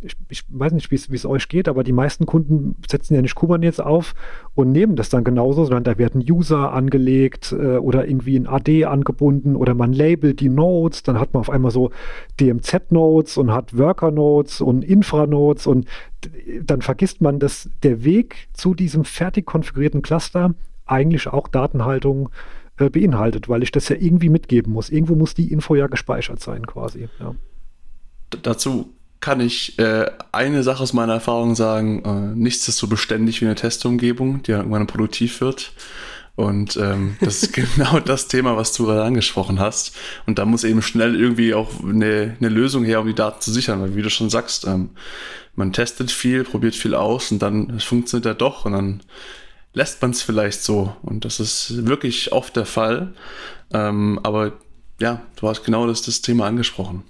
ich, ich, weiß nicht, wie es euch geht, aber die meisten Kunden setzen ja nicht Kubernetes auf und nehmen das dann genauso, sondern da werden User angelegt äh, oder irgendwie ein AD angebunden oder man labelt die Nodes, dann hat man auf einmal so DMZ-Nodes und hat Worker-Nodes und Infra-Nodes und dann vergisst man, dass der Weg zu diesem fertig konfigurierten Cluster eigentlich auch Datenhaltung äh, beinhaltet, weil ich das ja irgendwie mitgeben muss. Irgendwo muss die Info ja gespeichert sein, quasi. Ja. Dazu kann ich äh, eine Sache aus meiner Erfahrung sagen, äh, nichts ist so beständig wie eine Testumgebung, die irgendwann produktiv wird. Und ähm, das ist genau das Thema, was du gerade angesprochen hast. Und da muss eben schnell irgendwie auch eine, eine Lösung her, um die Daten zu sichern. Weil wie du schon sagst, ähm, man testet viel, probiert viel aus und dann funktioniert ja doch und dann lässt man es vielleicht so. Und das ist wirklich oft der Fall. Ähm, aber ja, du hast genau das, das Thema angesprochen.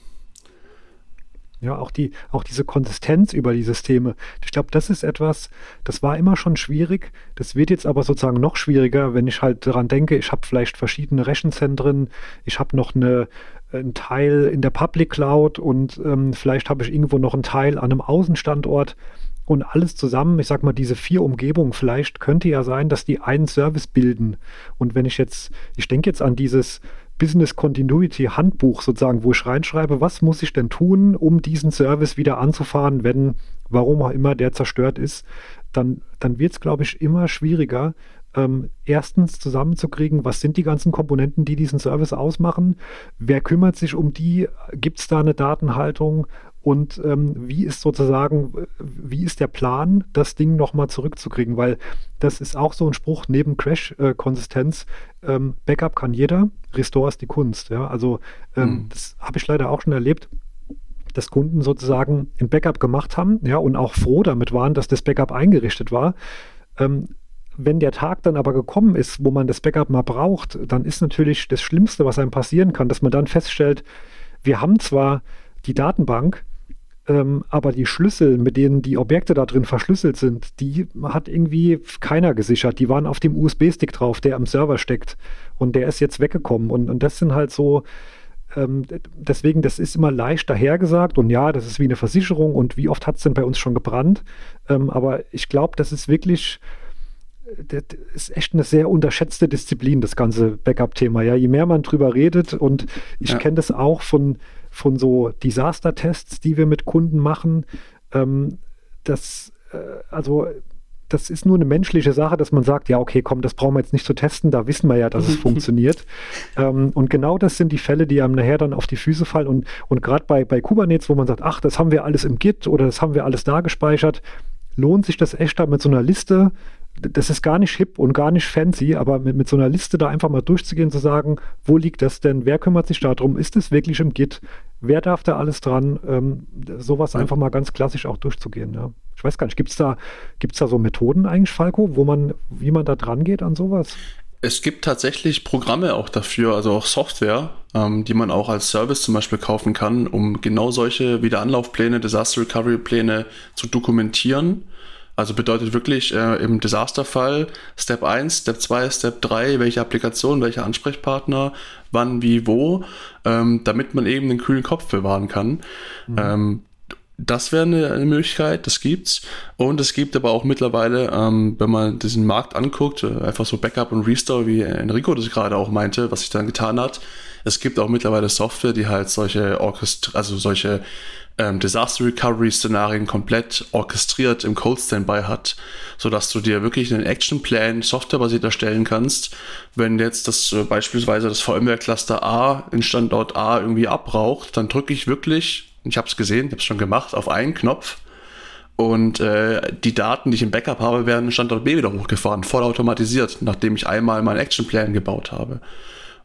Ja, auch, die, auch diese Konsistenz über die Systeme. Ich glaube, das ist etwas, das war immer schon schwierig. Das wird jetzt aber sozusagen noch schwieriger, wenn ich halt daran denke, ich habe vielleicht verschiedene Rechenzentren, ich habe noch eine, einen Teil in der Public Cloud und ähm, vielleicht habe ich irgendwo noch einen Teil an einem Außenstandort und alles zusammen, ich sag mal, diese vier Umgebungen, vielleicht könnte ja sein, dass die einen Service bilden. Und wenn ich jetzt, ich denke jetzt an dieses Business Continuity Handbuch sozusagen, wo ich reinschreibe, was muss ich denn tun, um diesen Service wieder anzufahren, wenn, warum auch immer der zerstört ist, dann, dann wird es, glaube ich, immer schwieriger, ähm, erstens zusammenzukriegen, was sind die ganzen Komponenten, die diesen Service ausmachen, wer kümmert sich um die, gibt es da eine Datenhaltung und ähm, wie ist sozusagen, wie ist der Plan, das Ding nochmal zurückzukriegen? Weil das ist auch so ein Spruch neben Crash-Konsistenz. Ähm, Backup kann jeder, Restore ist die Kunst. Ja? Also ähm, mhm. das habe ich leider auch schon erlebt dass Kunden sozusagen ein Backup gemacht haben, ja, und auch froh damit waren, dass das Backup eingerichtet war. Ähm, wenn der Tag dann aber gekommen ist, wo man das Backup mal braucht, dann ist natürlich das Schlimmste, was einem passieren kann, dass man dann feststellt, wir haben zwar die Datenbank, ähm, aber die Schlüssel, mit denen die Objekte da drin verschlüsselt sind, die hat irgendwie keiner gesichert. Die waren auf dem USB-Stick drauf, der am Server steckt. Und der ist jetzt weggekommen. Und, und das sind halt so, ähm, deswegen, das ist immer leicht dahergesagt. Und ja, das ist wie eine Versicherung. Und wie oft hat es denn bei uns schon gebrannt? Ähm, aber ich glaube, das ist wirklich das ist echt eine sehr unterschätzte Disziplin, das ganze Backup-Thema. Ja, je mehr man drüber redet, und ich ja. kenne das auch von, von so Disaster-Tests, die wir mit Kunden machen, ähm, das, äh, also das ist nur eine menschliche Sache, dass man sagt, ja, okay, komm, das brauchen wir jetzt nicht zu testen, da wissen wir ja, dass es funktioniert. Ähm, und genau das sind die Fälle, die einem nachher dann auf die Füße fallen. Und, und gerade bei, bei Kubernetes, wo man sagt, ach, das haben wir alles im Git oder das haben wir alles da gespeichert, lohnt sich das echt da mit so einer Liste das ist gar nicht hip und gar nicht fancy, aber mit, mit so einer Liste da einfach mal durchzugehen, zu sagen, wo liegt das denn? Wer kümmert sich darum? Ist es wirklich im Git? Wer darf da alles dran? Ähm, sowas einfach mal ganz klassisch auch durchzugehen. Ja. Ich weiß gar nicht, gibt es da, gibt's da so Methoden eigentlich, Falco, wo man, wie man da dran geht an sowas? Es gibt tatsächlich Programme auch dafür, also auch Software, ähm, die man auch als Service zum Beispiel kaufen kann, um genau solche Wiederanlaufpläne, Disaster Recovery Pläne zu dokumentieren also bedeutet wirklich äh, im Desasterfall Step 1, Step 2, Step 3, welche Applikation, welcher Ansprechpartner, wann, wie, wo, ähm, damit man eben den kühlen Kopf bewahren kann. Mhm. Ähm, das wäre eine, eine, Möglichkeit, das gibt's. Und es gibt aber auch mittlerweile, ähm, wenn man diesen Markt anguckt, äh, einfach so Backup und Restore, wie Enrico das gerade auch meinte, was sich dann getan hat. Es gibt auch mittlerweile Software, die halt solche Orchestra, also solche ähm, Disaster Recovery Szenarien komplett orchestriert im Cold Standby hat, sodass du dir wirklich einen Action Plan softwarebasiert erstellen kannst. Wenn jetzt das äh, beispielsweise das VMware Cluster A in Standort A irgendwie abbraucht, dann drücke ich wirklich, ich habe es gesehen, ich habe es schon gemacht, auf einen Knopf und äh, die Daten, die ich im Backup habe, werden in Standort B wieder hochgefahren, voll automatisiert, nachdem ich einmal meinen Action Plan gebaut habe.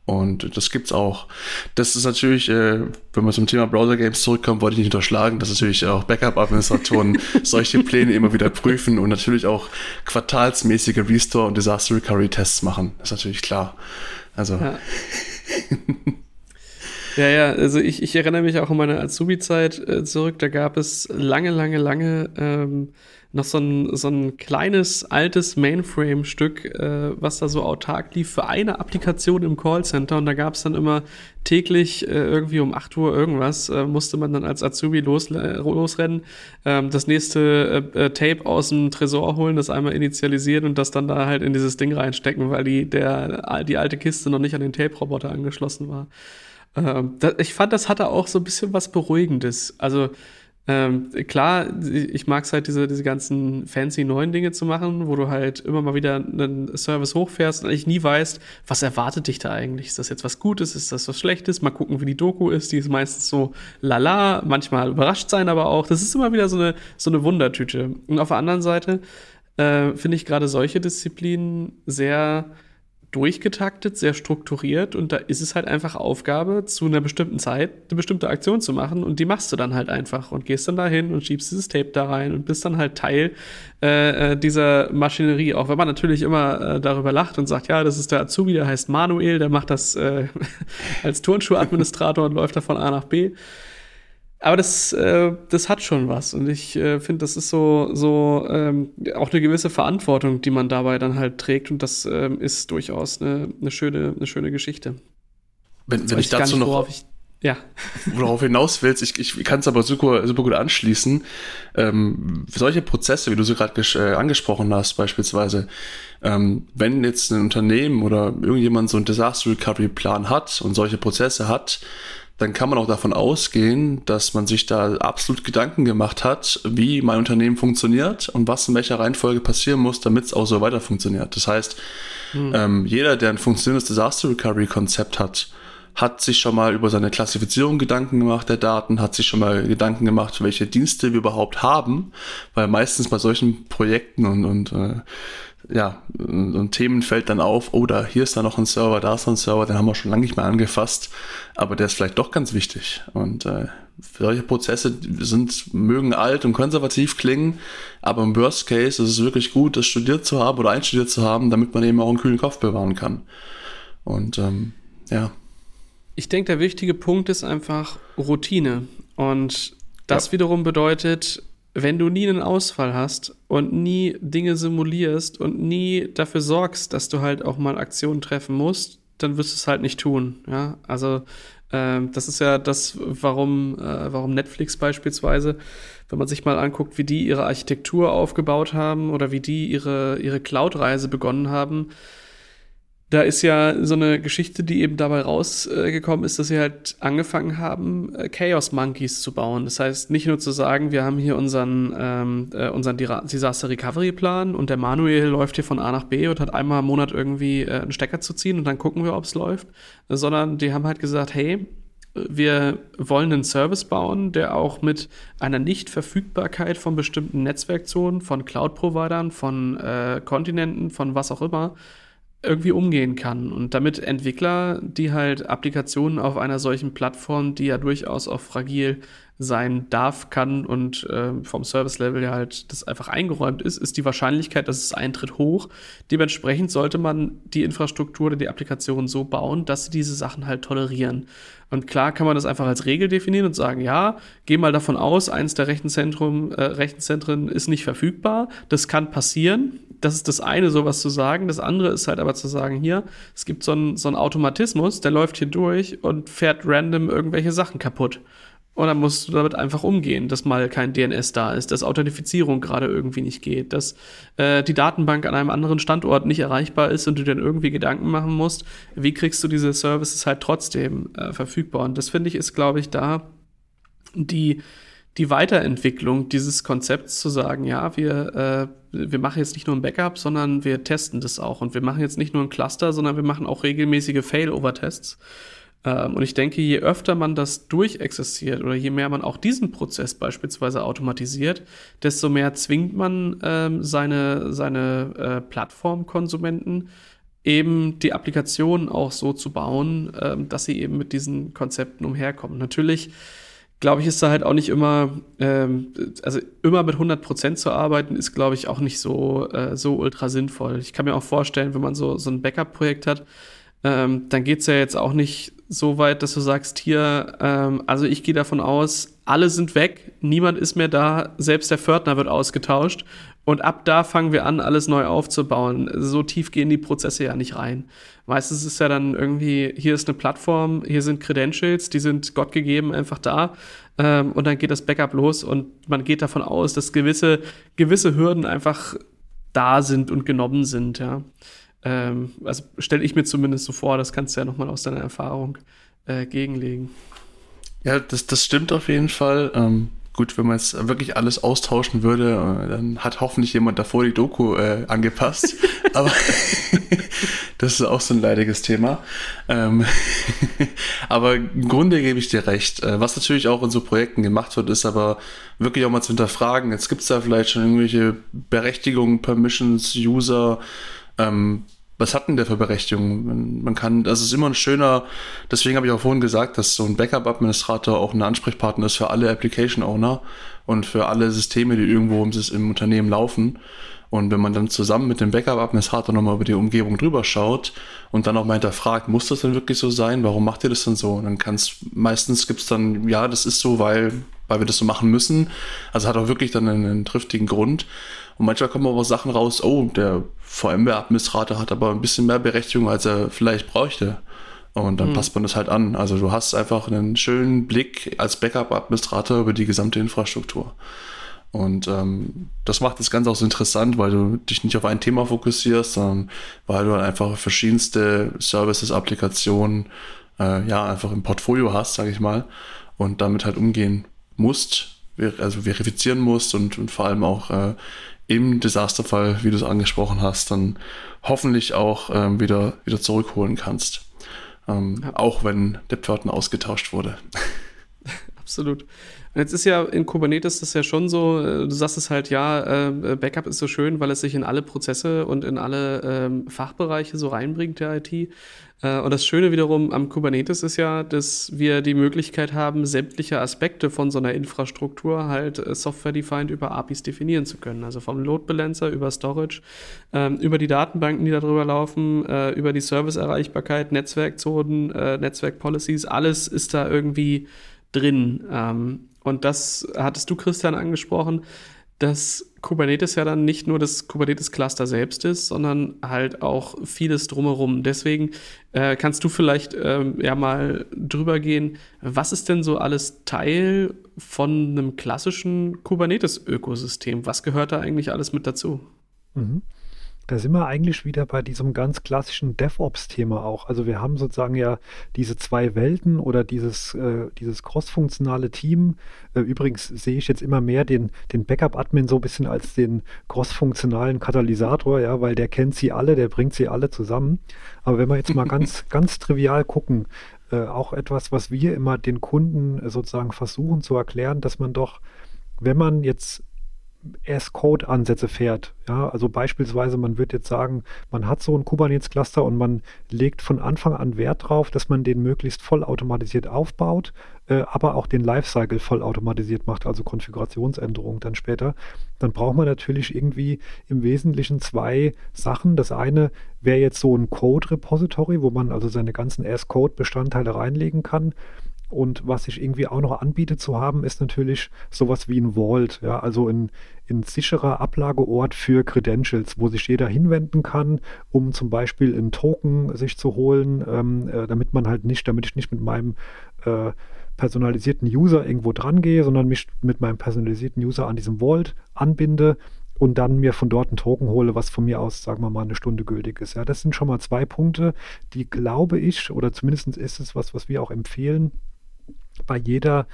Und das gibt's auch. Das ist natürlich, äh, wenn man zum Thema Browser Games zurückkommt, wollte ich nicht unterschlagen, dass natürlich auch Backup-Administratoren solche Pläne immer wieder prüfen und natürlich auch quartalsmäßige Restore- und Disaster Recovery-Tests machen. Das ist natürlich klar. Also. Ja. Ja, ja, also ich, ich erinnere mich auch an meine Azubi-Zeit äh, zurück. Da gab es lange, lange, lange ähm, noch so ein, so ein kleines, altes Mainframe-Stück, äh, was da so autark lief für eine Applikation im Callcenter. Und da gab es dann immer täglich äh, irgendwie um 8 Uhr irgendwas, äh, musste man dann als Azubi los, losrennen, ähm, das nächste äh, äh, Tape aus dem Tresor holen, das einmal initialisieren und das dann da halt in dieses Ding reinstecken, weil die, der, die alte Kiste noch nicht an den Tape-Roboter angeschlossen war. Ähm, ich fand, das hatte auch so ein bisschen was Beruhigendes. Also ähm, klar, ich mag es halt, diese, diese ganzen fancy neuen Dinge zu machen, wo du halt immer mal wieder einen Service hochfährst und eigentlich nie weißt, was erwartet dich da eigentlich? Ist das jetzt was Gutes? Ist das was Schlechtes? Mal gucken, wie die Doku ist. Die ist meistens so lala, manchmal überrascht sein aber auch. Das ist immer wieder so eine, so eine Wundertüte. Und auf der anderen Seite äh, finde ich gerade solche Disziplinen sehr durchgetaktet, sehr strukturiert und da ist es halt einfach Aufgabe, zu einer bestimmten Zeit eine bestimmte Aktion zu machen und die machst du dann halt einfach und gehst dann dahin und schiebst dieses Tape da rein und bist dann halt Teil äh, äh, dieser Maschinerie. Auch wenn man natürlich immer äh, darüber lacht und sagt, ja, das ist der Azubi, der heißt Manuel, der macht das äh, als Turnschuhadministrator und läuft da von A nach B. Aber das, äh, das hat schon was. Und ich äh, finde, das ist so, so ähm, auch eine gewisse Verantwortung, die man dabei dann halt trägt. Und das ähm, ist durchaus eine, eine, schöne, eine schöne Geschichte. Wenn, wenn ich dazu noch. Ich, ja. Worauf hinaus willst, ich, ich kann es aber super, super gut anschließen. Ähm, solche Prozesse, wie du sie gerade äh, angesprochen hast, beispielsweise, ähm, wenn jetzt ein Unternehmen oder irgendjemand so einen Disaster Recovery Plan hat und solche Prozesse hat, dann kann man auch davon ausgehen, dass man sich da absolut Gedanken gemacht hat, wie mein Unternehmen funktioniert und was in welcher Reihenfolge passieren muss, damit es auch so weiter funktioniert. Das heißt, hm. ähm, jeder, der ein funktionierendes Disaster Recovery Konzept hat, hat sich schon mal über seine Klassifizierung Gedanken gemacht der Daten, hat sich schon mal Gedanken gemacht, welche Dienste wir überhaupt haben, weil meistens bei solchen Projekten und, und äh, ja, ein Themenfeld dann auf, oh, da hier ist da noch ein Server, da ist noch ein Server, den haben wir schon lange nicht mehr angefasst, aber der ist vielleicht doch ganz wichtig. Und äh, solche Prozesse sind, mögen alt und konservativ klingen, aber im Worst Case ist es wirklich gut, das studiert zu haben oder einstudiert zu haben, damit man eben auch einen kühlen Kopf bewahren kann. Und ähm, ja. Ich denke, der wichtige Punkt ist einfach Routine. Und das ja. wiederum bedeutet, wenn du nie einen Ausfall hast und nie Dinge simulierst und nie dafür sorgst, dass du halt auch mal Aktionen treffen musst, dann wirst du es halt nicht tun. Ja, also äh, das ist ja das, warum, äh, warum Netflix beispielsweise, wenn man sich mal anguckt, wie die ihre Architektur aufgebaut haben oder wie die ihre, ihre Cloud-Reise begonnen haben, da ist ja so eine Geschichte, die eben dabei rausgekommen ist, dass sie halt angefangen haben, äh, Chaos Monkeys zu bauen. Das heißt, nicht nur zu sagen, wir haben hier unseren, ähm, äh, unseren Disaster Recovery Plan und der Manuel läuft hier von A nach B und hat einmal im Monat irgendwie äh, einen Stecker zu ziehen und dann gucken wir, ob es läuft, sondern die haben halt gesagt, hey, wir wollen einen Service bauen, der auch mit einer Nichtverfügbarkeit von bestimmten Netzwerkzonen, von Cloud-Providern, von äh, Kontinenten, von was auch immer, irgendwie umgehen kann. Und damit Entwickler, die halt Applikationen auf einer solchen Plattform, die ja durchaus auch fragil sein darf, kann und äh, vom Service-Level ja halt das einfach eingeräumt ist, ist die Wahrscheinlichkeit, dass es eintritt, hoch. Dementsprechend sollte man die Infrastruktur oder die Applikation so bauen, dass sie diese Sachen halt tolerieren. Und klar kann man das einfach als Regel definieren und sagen, ja, geh mal davon aus, eins der Rechenzentrum, äh, Rechenzentren ist nicht verfügbar. Das kann passieren. Das ist das eine, sowas zu sagen. Das andere ist halt aber zu sagen, hier, es gibt so einen so Automatismus, der läuft hier durch und fährt random irgendwelche Sachen kaputt. Und dann musst du damit einfach umgehen, dass mal kein DNS da ist, dass Authentifizierung gerade irgendwie nicht geht, dass äh, die Datenbank an einem anderen Standort nicht erreichbar ist und du dann irgendwie Gedanken machen musst, wie kriegst du diese Services halt trotzdem äh, verfügbar. Und das finde ich ist, glaube ich, da die, die Weiterentwicklung dieses Konzepts zu sagen, ja, wir, äh, wir machen jetzt nicht nur ein Backup, sondern wir testen das auch. Und wir machen jetzt nicht nur ein Cluster, sondern wir machen auch regelmäßige Failover-Tests. Ähm, und ich denke, je öfter man das durchexistiert oder je mehr man auch diesen Prozess beispielsweise automatisiert, desto mehr zwingt man ähm, seine, seine äh, Plattformkonsumenten eben die Applikation auch so zu bauen, ähm, dass sie eben mit diesen Konzepten umherkommen. Natürlich glaube ich, ist da halt auch nicht immer, ähm, also immer mit 100% zu arbeiten, ist, glaube ich, auch nicht so, äh, so ultra sinnvoll. Ich kann mir auch vorstellen, wenn man so, so ein Backup-Projekt hat, ähm, dann geht's ja jetzt auch nicht so weit, dass du sagst, hier, ähm, also ich gehe davon aus, alle sind weg, niemand ist mehr da, selbst der Pförtner wird ausgetauscht und ab da fangen wir an, alles neu aufzubauen. So tief gehen die Prozesse ja nicht rein. Meistens ist ja dann irgendwie, hier ist eine Plattform, hier sind Credentials, die sind Gott gegeben einfach da ähm, und dann geht das Backup los und man geht davon aus, dass gewisse, gewisse Hürden einfach da sind und genommen sind, ja. Ähm, also stelle ich mir zumindest so vor, das kannst du ja nochmal aus deiner Erfahrung äh, gegenlegen. Ja, das, das stimmt auf jeden Fall. Ähm, gut, wenn man jetzt wirklich alles austauschen würde, äh, dann hat hoffentlich jemand davor die Doku äh, angepasst. aber das ist auch so ein leidiges Thema. Ähm, aber im Grunde gebe ich dir recht. Äh, was natürlich auch in so Projekten gemacht wird, ist aber wirklich auch mal zu hinterfragen. Jetzt gibt es da vielleicht schon irgendwelche Berechtigungen, Permissions, User, ähm, was hat denn der für Berechtigung? Man, kann, das ist immer ein schöner, deswegen habe ich auch vorhin gesagt, dass so ein Backup-Administrator auch ein Ansprechpartner ist für alle Application-Owner und für alle Systeme, die irgendwo im, Unternehmen laufen. Und wenn man dann zusammen mit dem Backup-Administrator nochmal über die Umgebung drüber schaut und dann auch mal hinterfragt, muss das denn wirklich so sein? Warum macht ihr das denn so? Und dann kann es, meistens gibt es dann, ja, das ist so, weil, weil wir das so machen müssen. Also hat auch wirklich dann einen triftigen Grund. Und manchmal kommen aber Sachen raus, oh, der VMware-Administrator hat aber ein bisschen mehr Berechtigung, als er vielleicht bräuchte. Und dann mhm. passt man das halt an. Also du hast einfach einen schönen Blick als Backup-Administrator über die gesamte Infrastruktur. Und ähm, das macht das Ganze auch so interessant, weil du dich nicht auf ein Thema fokussierst, sondern weil du dann einfach verschiedenste Services, Applikationen, äh, ja, einfach im Portfolio hast, sage ich mal, und damit halt umgehen musst, also verifizieren musst und, und vor allem auch äh, im Desasterfall, wie du es angesprochen hast, dann hoffentlich auch ähm, wieder, wieder zurückholen kannst. Ähm, ja. Auch wenn der Pförtner ausgetauscht wurde. Absolut. Und jetzt ist ja in Kubernetes das ja schon so, äh, du sagst es halt, ja, äh, Backup ist so schön, weil es sich in alle Prozesse und in alle ähm, Fachbereiche so reinbringt, der IT. Äh, und das Schöne wiederum am Kubernetes ist ja, dass wir die Möglichkeit haben, sämtliche Aspekte von so einer Infrastruktur halt äh, software-defined über APIs definieren zu können. Also vom Load Balancer über Storage, ähm, über die Datenbanken, die darüber laufen, äh, über die Service-Erreichbarkeit, Netzwerkzonen, Netzwerk-Policies, alles ist da irgendwie drin. Ähm, und das hattest du, Christian, angesprochen, dass Kubernetes ja dann nicht nur das Kubernetes-Cluster selbst ist, sondern halt auch vieles drumherum. Deswegen äh, kannst du vielleicht ähm, ja mal drüber gehen, was ist denn so alles Teil von einem klassischen Kubernetes-Ökosystem? Was gehört da eigentlich alles mit dazu? Mhm da sind wir eigentlich wieder bei diesem ganz klassischen DevOps-Thema auch. Also wir haben sozusagen ja diese zwei Welten oder dieses, äh, dieses cross-funktionale Team. Äh, übrigens sehe ich jetzt immer mehr den, den Backup-Admin so ein bisschen als den cross-funktionalen Katalysator, ja, weil der kennt sie alle, der bringt sie alle zusammen. Aber wenn wir jetzt mal ganz, ganz trivial gucken, äh, auch etwas, was wir immer den Kunden sozusagen versuchen zu erklären, dass man doch, wenn man jetzt S-Code-Ansätze fährt. Ja, also beispielsweise, man wird jetzt sagen, man hat so ein Kubernetes-Cluster und man legt von Anfang an Wert drauf, dass man den möglichst vollautomatisiert aufbaut, äh, aber auch den Lifecycle vollautomatisiert macht, also Konfigurationsänderungen dann später. Dann braucht man natürlich irgendwie im Wesentlichen zwei Sachen. Das eine wäre jetzt so ein Code-Repository, wo man also seine ganzen S-Code-Bestandteile reinlegen kann. Und was sich irgendwie auch noch anbietet zu haben, ist natürlich sowas wie ein Vault, ja, also ein, ein sicherer Ablageort für Credentials, wo sich jeder hinwenden kann, um zum Beispiel einen Token sich zu holen, ähm, äh, damit man halt nicht, damit ich nicht mit meinem äh, personalisierten User irgendwo dran gehe, sondern mich mit meinem personalisierten User an diesem Vault anbinde und dann mir von dort einen Token hole, was von mir aus, sagen wir mal, eine Stunde gültig ist. Ja, das sind schon mal zwei Punkte, die glaube ich, oder zumindest ist es was, was wir auch empfehlen, bei jeder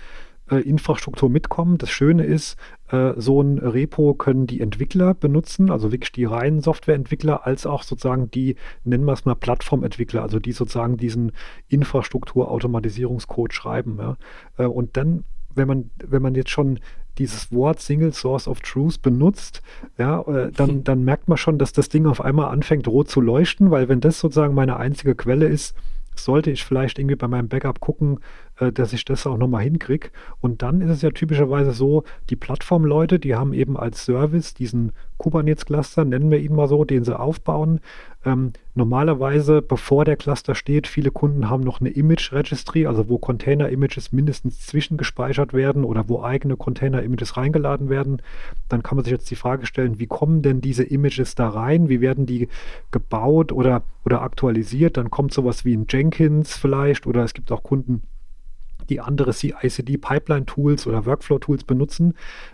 äh, Infrastruktur mitkommen. Das Schöne ist, äh, so ein Repo können die Entwickler benutzen, also wirklich die reinen Softwareentwickler, als auch sozusagen die, nennen wir es mal Plattformentwickler, also die sozusagen diesen Infrastrukturautomatisierungscode schreiben. Ja. Äh, und dann wenn man, wenn man jetzt schon dieses Wort Single Source of Truth benutzt, ja, dann, dann merkt man schon, dass das Ding auf einmal anfängt rot zu leuchten, weil wenn das sozusagen meine einzige Quelle ist, sollte ich vielleicht irgendwie bei meinem Backup gucken, äh, dass ich das auch nochmal hinkriege. Und dann ist es ja typischerweise so, die Plattformleute, die haben eben als Service diesen Kubernetes-Cluster, nennen wir ihn mal so, den sie aufbauen. Ähm, normalerweise, bevor der Cluster steht, viele Kunden haben noch eine Image-Registry, also wo Container-Images mindestens zwischengespeichert werden oder wo eigene Container-Images reingeladen werden. Dann kann man sich jetzt die Frage stellen, wie kommen denn diese Images da rein? Wie werden die gebaut oder, oder aktualisiert? Dann kommt sowas wie ein Jenkins vielleicht oder es gibt auch Kunden, die andere CICD-Pipeline-Tools oder Workflow-Tools benutzen.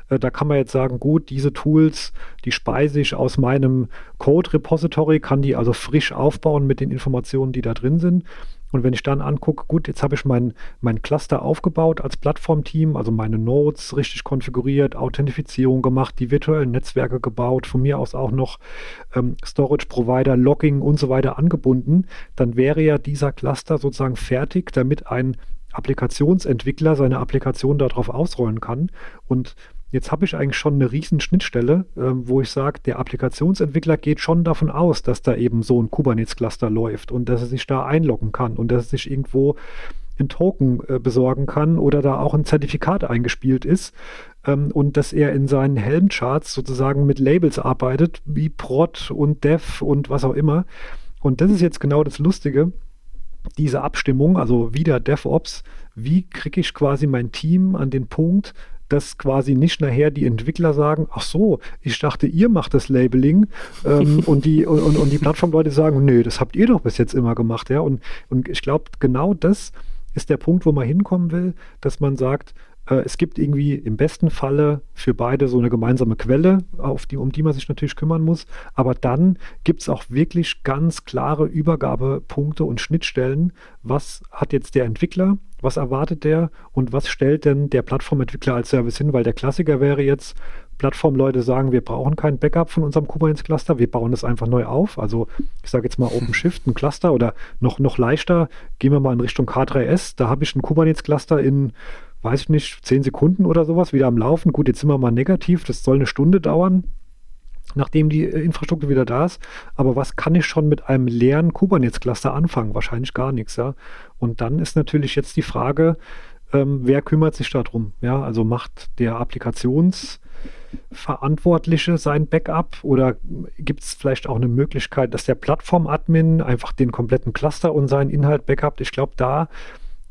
Äh, da kann man jetzt sagen, gut, diese Tools, die speise ich aus meinem Code-Repository, kann die also frisch aufbauen mit den Informationen, die da drin sind. Und wenn ich dann angucke, gut, jetzt habe ich mein, mein Cluster aufgebaut als Plattformteam, also meine Nodes richtig konfiguriert, Authentifizierung gemacht, die virtuellen Netzwerke gebaut, von mir aus auch noch ähm, Storage Provider, Logging und so weiter angebunden, dann wäre ja dieser Cluster sozusagen fertig, damit ein Applikationsentwickler seine Applikation darauf ausrollen kann. Und jetzt habe ich eigentlich schon eine riesen Schnittstelle, äh, wo ich sage, der Applikationsentwickler geht schon davon aus, dass da eben so ein Kubernetes-Cluster läuft und dass er sich da einloggen kann und dass er sich irgendwo ein Token äh, besorgen kann oder da auch ein Zertifikat eingespielt ist ähm, und dass er in seinen Helm-Charts sozusagen mit Labels arbeitet, wie Prod und Dev und was auch immer. Und das ist jetzt genau das Lustige diese Abstimmung, also wieder DevOps, wie kriege ich quasi mein Team an den Punkt, dass quasi nicht nachher die Entwickler sagen, ach so, ich dachte, ihr macht das Labeling ähm, und, die, und, und die Plattformleute sagen, nö, das habt ihr doch bis jetzt immer gemacht. Ja? Und, und ich glaube, genau das ist der Punkt, wo man hinkommen will, dass man sagt, es gibt irgendwie im besten Falle für beide so eine gemeinsame Quelle, die, um die man sich natürlich kümmern muss. Aber dann gibt es auch wirklich ganz klare Übergabepunkte und Schnittstellen. Was hat jetzt der Entwickler? Was erwartet der? Und was stellt denn der Plattformentwickler als Service hin? Weil der Klassiker wäre jetzt, Plattformleute sagen, wir brauchen kein Backup von unserem Kubernetes-Cluster, wir bauen es einfach neu auf. Also ich sage jetzt mal OpenShift, ein Cluster oder noch, noch leichter, gehen wir mal in Richtung K3S, da habe ich ein Kubernetes-Cluster in weiß ich nicht, zehn Sekunden oder sowas wieder am Laufen. Gut, jetzt sind wir mal negativ, das soll eine Stunde dauern, nachdem die äh, Infrastruktur wieder da ist. Aber was kann ich schon mit einem leeren Kubernetes-Cluster anfangen? Wahrscheinlich gar nichts, ja. Und dann ist natürlich jetzt die Frage, ähm, wer kümmert sich darum? Ja, also macht der Applikationsverantwortliche sein Backup oder gibt es vielleicht auch eine Möglichkeit, dass der Plattform-Admin einfach den kompletten Cluster und seinen Inhalt backupt? Ich glaube, da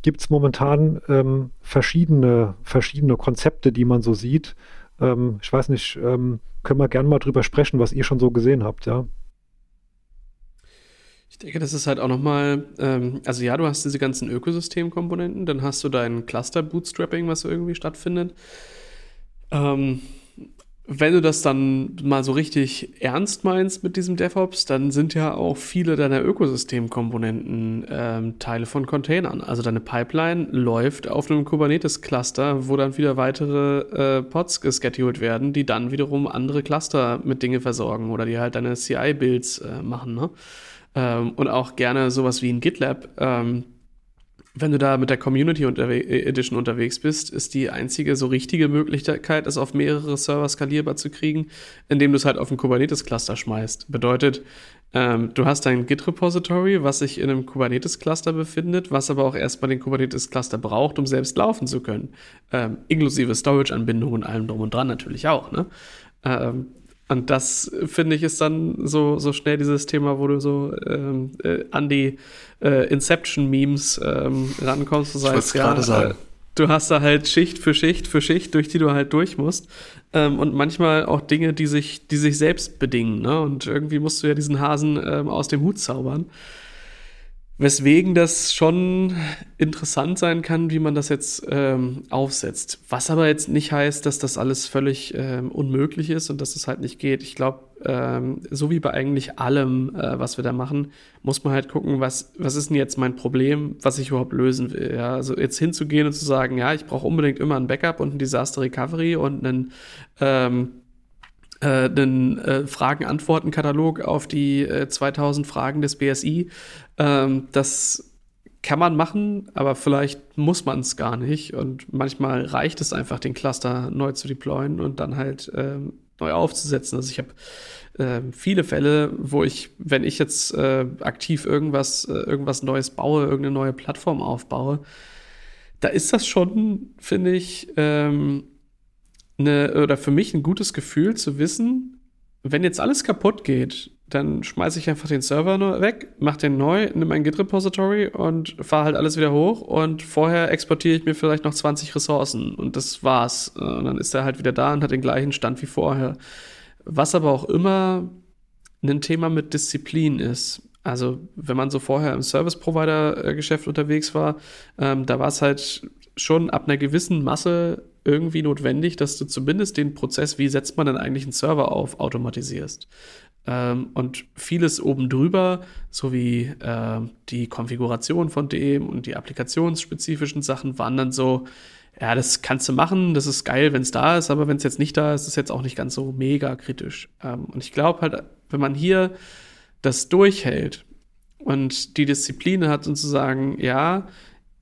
gibt es momentan ähm, verschiedene, verschiedene Konzepte, die man so sieht. Ähm, ich weiß nicht, ähm, können wir gerne mal drüber sprechen, was ihr schon so gesehen habt, ja. Ich denke, das ist halt auch nochmal, ähm, also ja, du hast diese ganzen Ökosystemkomponenten, dann hast du dein Cluster-Bootstrapping, was irgendwie stattfindet. Ähm, wenn du das dann mal so richtig ernst meinst mit diesem DevOps, dann sind ja auch viele deiner Ökosystemkomponenten ähm, Teile von Containern. Also deine Pipeline läuft auf einem Kubernetes-Cluster, wo dann wieder weitere äh, Pods gescheduled werden, die dann wiederum andere Cluster mit Dinge versorgen oder die halt deine CI-Builds äh, machen. Ne? Ähm, und auch gerne sowas wie ein GitLab. Ähm, wenn du da mit der Community unterwe Edition unterwegs bist, ist die einzige so richtige Möglichkeit, es auf mehrere Server skalierbar zu kriegen, indem du es halt auf ein Kubernetes-Cluster schmeißt. Bedeutet, ähm, du hast ein Git-Repository, was sich in einem Kubernetes-Cluster befindet, was aber auch erstmal den Kubernetes-Cluster braucht, um selbst laufen zu können. Ähm, inklusive Storage-Anbindung und allem drum und dran natürlich auch. Ne? Ähm, und das, finde ich, ist dann so, so schnell dieses Thema, wo du so ähm, äh, an die äh, Inception-Memes ähm, rankommst. Du sagst, ja, äh, du hast da halt Schicht für Schicht für Schicht, durch die du halt durch musst. Ähm, und manchmal auch Dinge, die sich, die sich selbst bedingen. Ne? Und irgendwie musst du ja diesen Hasen ähm, aus dem Hut zaubern. Weswegen das schon interessant sein kann, wie man das jetzt ähm, aufsetzt. Was aber jetzt nicht heißt, dass das alles völlig ähm, unmöglich ist und dass es halt nicht geht. Ich glaube, ähm, so wie bei eigentlich allem, äh, was wir da machen, muss man halt gucken, was, was ist denn jetzt mein Problem, was ich überhaupt lösen will. Ja? Also jetzt hinzugehen und zu sagen, ja, ich brauche unbedingt immer ein Backup und ein Disaster Recovery und einen ähm, äh, einen äh, Fragen-Antworten-Katalog auf die äh, 2000 Fragen des BSI. Ähm, das kann man machen, aber vielleicht muss man es gar nicht. Und manchmal reicht es einfach, den Cluster neu zu deployen und dann halt ähm, neu aufzusetzen. Also ich habe äh, viele Fälle, wo ich, wenn ich jetzt äh, aktiv irgendwas, äh, irgendwas Neues baue, irgendeine neue Plattform aufbaue, da ist das schon, finde ich, ähm, eine, oder für mich ein gutes Gefühl zu wissen, wenn jetzt alles kaputt geht, dann schmeiße ich einfach den Server nur weg, mach den neu, nimm ein Git-Repository und fahre halt alles wieder hoch und vorher exportiere ich mir vielleicht noch 20 Ressourcen und das war's. Und dann ist er halt wieder da und hat den gleichen Stand wie vorher. Was aber auch immer ein Thema mit Disziplin ist. Also, wenn man so vorher im Service-Provider-Geschäft unterwegs war, ähm, da war es halt schon ab einer gewissen Masse irgendwie notwendig, dass du zumindest den Prozess, wie setzt man denn eigentlich einen Server auf, automatisierst. Ähm, und vieles oben drüber, so wie äh, die Konfiguration von dem und die applikationsspezifischen Sachen, waren dann so, ja, das kannst du machen, das ist geil, wenn es da ist, aber wenn es jetzt nicht da ist, ist es jetzt auch nicht ganz so mega kritisch. Ähm, und ich glaube halt, wenn man hier das durchhält und die Disziplin hat und zu sagen, ja,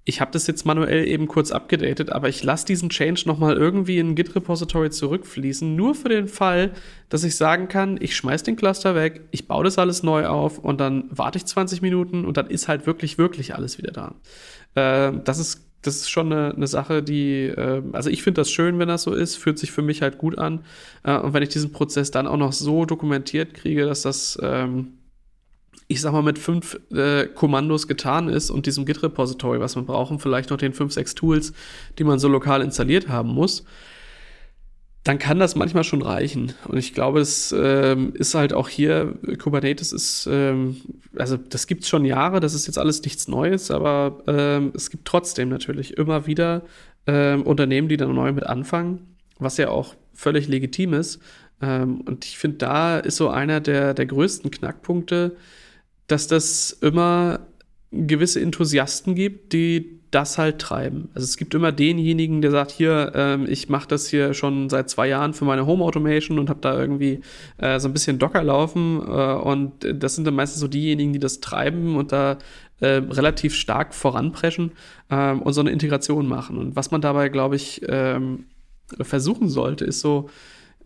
ich habe das jetzt manuell eben kurz abgedatet, aber ich lasse diesen Change nochmal irgendwie in ein Git-Repository zurückfließen, nur für den Fall, dass ich sagen kann, ich schmeiß den Cluster weg, ich baue das alles neu auf und dann warte ich 20 Minuten und dann ist halt wirklich, wirklich alles wieder da. Äh, das ist das ist schon eine, eine Sache, die, äh, also ich finde das schön, wenn das so ist, fühlt sich für mich halt gut an. Äh, und wenn ich diesen Prozess dann auch noch so dokumentiert kriege, dass das ähm, ich sag mal, mit fünf äh, Kommandos getan ist und diesem Git-Repository, was wir brauchen, vielleicht noch den fünf, sechs Tools, die man so lokal installiert haben muss, dann kann das manchmal schon reichen. Und ich glaube, es ähm, ist halt auch hier, Kubernetes ist, ähm, also das gibt es schon Jahre, das ist jetzt alles nichts Neues, aber ähm, es gibt trotzdem natürlich immer wieder ähm, Unternehmen, die dann neu mit anfangen, was ja auch völlig legitim ist. Ähm, und ich finde, da ist so einer der, der größten Knackpunkte, dass das immer gewisse Enthusiasten gibt, die das halt treiben. Also es gibt immer denjenigen, der sagt, hier, ähm, ich mache das hier schon seit zwei Jahren für meine Home Automation und habe da irgendwie äh, so ein bisschen Docker laufen. Äh, und das sind dann meistens so diejenigen, die das treiben und da äh, relativ stark voranpreschen ähm, und so eine Integration machen. Und was man dabei, glaube ich, ähm, versuchen sollte, ist so,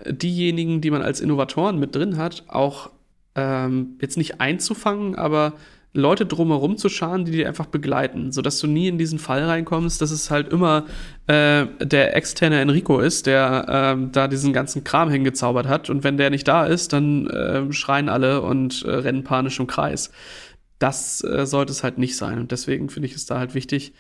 diejenigen, die man als Innovatoren mit drin hat, auch ähm, jetzt nicht einzufangen, aber Leute drumherum zu scharen, die dir einfach begleiten, sodass du nie in diesen Fall reinkommst, dass es halt immer äh, der externe Enrico ist, der äh, da diesen ganzen Kram hingezaubert hat. Und wenn der nicht da ist, dann äh, schreien alle und äh, rennen panisch im Kreis. Das äh, sollte es halt nicht sein. Und deswegen finde ich es da halt wichtig,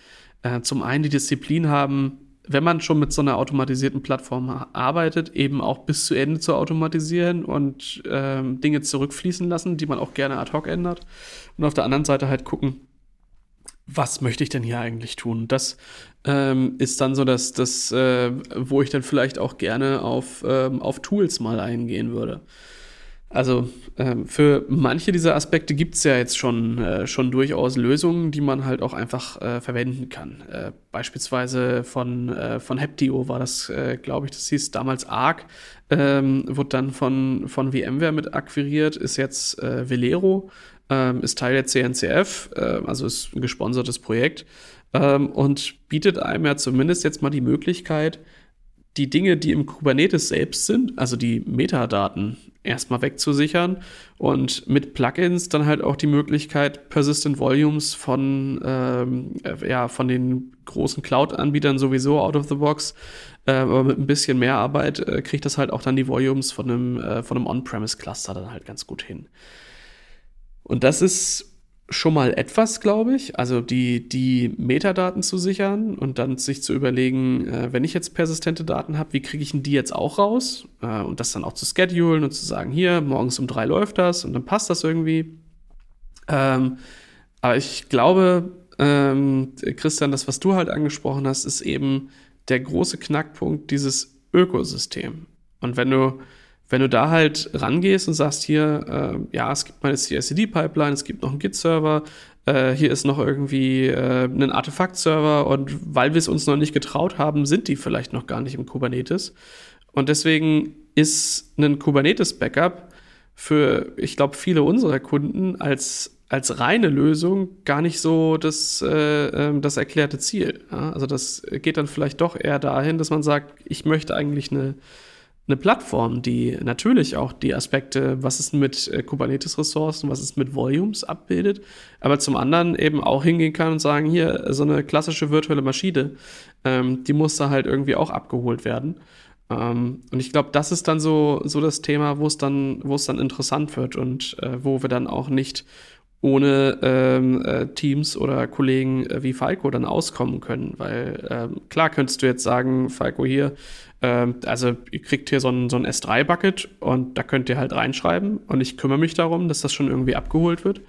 äh, zum einen die Disziplin haben, wenn man schon mit so einer automatisierten Plattform arbeitet, eben auch bis zu Ende zu automatisieren und ähm, Dinge zurückfließen lassen, die man auch gerne ad hoc ändert. Und auf der anderen Seite halt gucken, was möchte ich denn hier eigentlich tun? Das ähm, ist dann so das, das äh, wo ich dann vielleicht auch gerne auf, ähm, auf Tools mal eingehen würde. Also ähm, für manche dieser Aspekte gibt es ja jetzt schon, äh, schon durchaus Lösungen, die man halt auch einfach äh, verwenden kann. Äh, beispielsweise von, äh, von Heptio war das, äh, glaube ich, das hieß damals ARC, ähm, wurde dann von, von VMware mit akquiriert, ist jetzt äh, Velero, ähm, ist Teil der CNCF, also ist ein gesponsertes Projekt ähm, und bietet einem ja zumindest jetzt mal die Möglichkeit, die Dinge, die im Kubernetes selbst sind, also die Metadaten, erstmal wegzusichern und mit Plugins dann halt auch die Möglichkeit, Persistent Volumes von, ähm, äh, ja, von den großen Cloud-Anbietern sowieso out of the box, äh, aber mit ein bisschen mehr Arbeit äh, kriegt das halt auch dann die Volumes von einem, äh, von einem On-Premise-Cluster dann halt ganz gut hin. Und das ist schon mal etwas, glaube ich. Also die, die Metadaten zu sichern und dann sich zu überlegen, äh, wenn ich jetzt persistente Daten habe, wie kriege ich denn die jetzt auch raus? Äh, und das dann auch zu schedulen und zu sagen, hier, morgens um drei läuft das und dann passt das irgendwie. Ähm, aber ich glaube, ähm, Christian, das, was du halt angesprochen hast, ist eben der große Knackpunkt dieses Ökosystem. Und wenn du wenn du da halt rangehst und sagst hier, äh, ja, es gibt meine CI/CD-Pipeline, es gibt noch einen Git-Server, äh, hier ist noch irgendwie äh, ein Artefakt-Server und weil wir es uns noch nicht getraut haben, sind die vielleicht noch gar nicht im Kubernetes. Und deswegen ist ein Kubernetes-Backup für, ich glaube, viele unserer Kunden als, als reine Lösung gar nicht so das, äh, ähm, das erklärte Ziel. Ja? Also das geht dann vielleicht doch eher dahin, dass man sagt, ich möchte eigentlich eine, eine Plattform, die natürlich auch die Aspekte, was ist mit äh, Kubernetes-Ressourcen, was ist mit Volumes abbildet, aber zum anderen eben auch hingehen kann und sagen, hier, so eine klassische virtuelle Maschine, ähm, die muss da halt irgendwie auch abgeholt werden. Ähm, und ich glaube, das ist dann so, so das Thema, wo es dann, dann interessant wird und äh, wo wir dann auch nicht ohne ähm, äh, Teams oder Kollegen äh, wie Falco dann auskommen können. Weil ähm, klar könntest du jetzt sagen, Falco hier, ähm, also ihr kriegt hier so ein, so ein S3-Bucket und da könnt ihr halt reinschreiben und ich kümmere mich darum, dass das schon irgendwie abgeholt wird.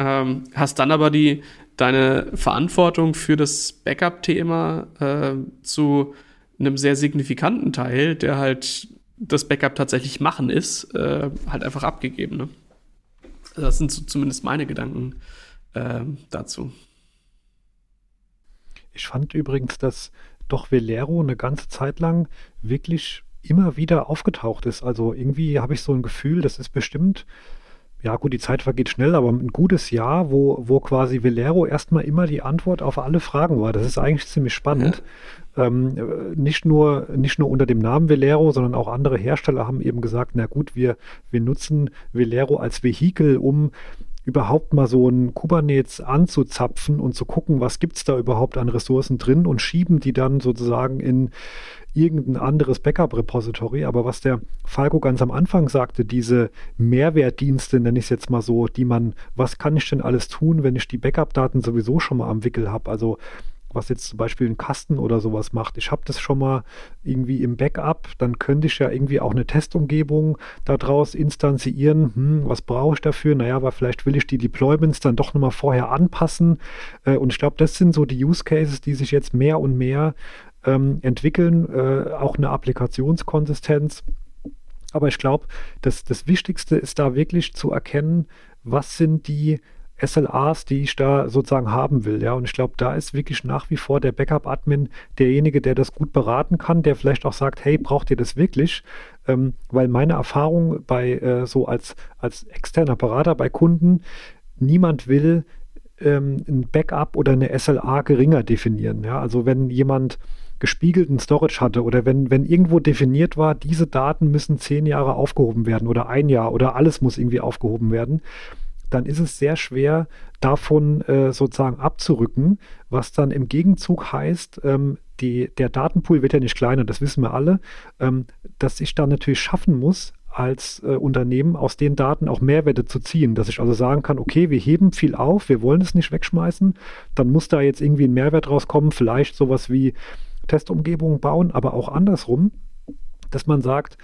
Ähm, hast dann aber die deine Verantwortung für das Backup-Thema äh, zu einem sehr signifikanten Teil, der halt das Backup tatsächlich machen ist, äh, halt einfach abgegeben. Ne? Das sind so zumindest meine Gedanken äh, dazu. Ich fand übrigens, dass doch Velero eine ganze Zeit lang wirklich immer wieder aufgetaucht ist. Also irgendwie habe ich so ein Gefühl, das ist bestimmt ja gut, die Zeit vergeht schnell, aber ein gutes Jahr, wo, wo quasi Velero erstmal immer die Antwort auf alle Fragen war. Das ist eigentlich ziemlich spannend. Ähm, nicht, nur, nicht nur unter dem Namen Velero, sondern auch andere Hersteller haben eben gesagt, na gut, wir, wir nutzen Velero als Vehikel, um überhaupt mal so ein Kubernetes anzuzapfen und zu gucken, was gibt es da überhaupt an Ressourcen drin und schieben die dann sozusagen in irgendein anderes Backup-Repository. Aber was der Falco ganz am Anfang sagte, diese Mehrwertdienste, nenne ich es jetzt mal so, die man, was kann ich denn alles tun, wenn ich die Backup-Daten sowieso schon mal am Wickel habe? Also was jetzt zum Beispiel ein Kasten oder sowas macht. Ich habe das schon mal irgendwie im Backup, dann könnte ich ja irgendwie auch eine Testumgebung daraus instanzieren. Hm, was brauche ich dafür? Naja, aber vielleicht will ich die Deployments dann doch nochmal vorher anpassen. Äh, und ich glaube, das sind so die Use Cases, die sich jetzt mehr und mehr ähm, entwickeln, äh, auch eine Applikationskonsistenz. Aber ich glaube, das, das Wichtigste ist da wirklich zu erkennen, was sind die SLAs, die ich da sozusagen haben will. Ja, und ich glaube, da ist wirklich nach wie vor der Backup-Admin derjenige, der das gut beraten kann, der vielleicht auch sagt, hey, braucht ihr das wirklich? Ähm, weil meine Erfahrung bei äh, so als, als externer Berater bei Kunden, niemand will ähm, ein Backup oder eine SLA geringer definieren. Ja, also wenn jemand gespiegelten Storage hatte oder wenn, wenn irgendwo definiert war, diese Daten müssen zehn Jahre aufgehoben werden oder ein Jahr oder alles muss irgendwie aufgehoben werden, dann ist es sehr schwer, davon äh, sozusagen abzurücken, was dann im Gegenzug heißt, ähm, die, der Datenpool wird ja nicht kleiner, das wissen wir alle, ähm, dass ich dann natürlich schaffen muss, als äh, Unternehmen aus den Daten auch Mehrwerte zu ziehen, dass ich also sagen kann, okay, wir heben viel auf, wir wollen es nicht wegschmeißen, dann muss da jetzt irgendwie ein Mehrwert rauskommen, vielleicht sowas wie Testumgebungen bauen, aber auch andersrum, dass man sagt,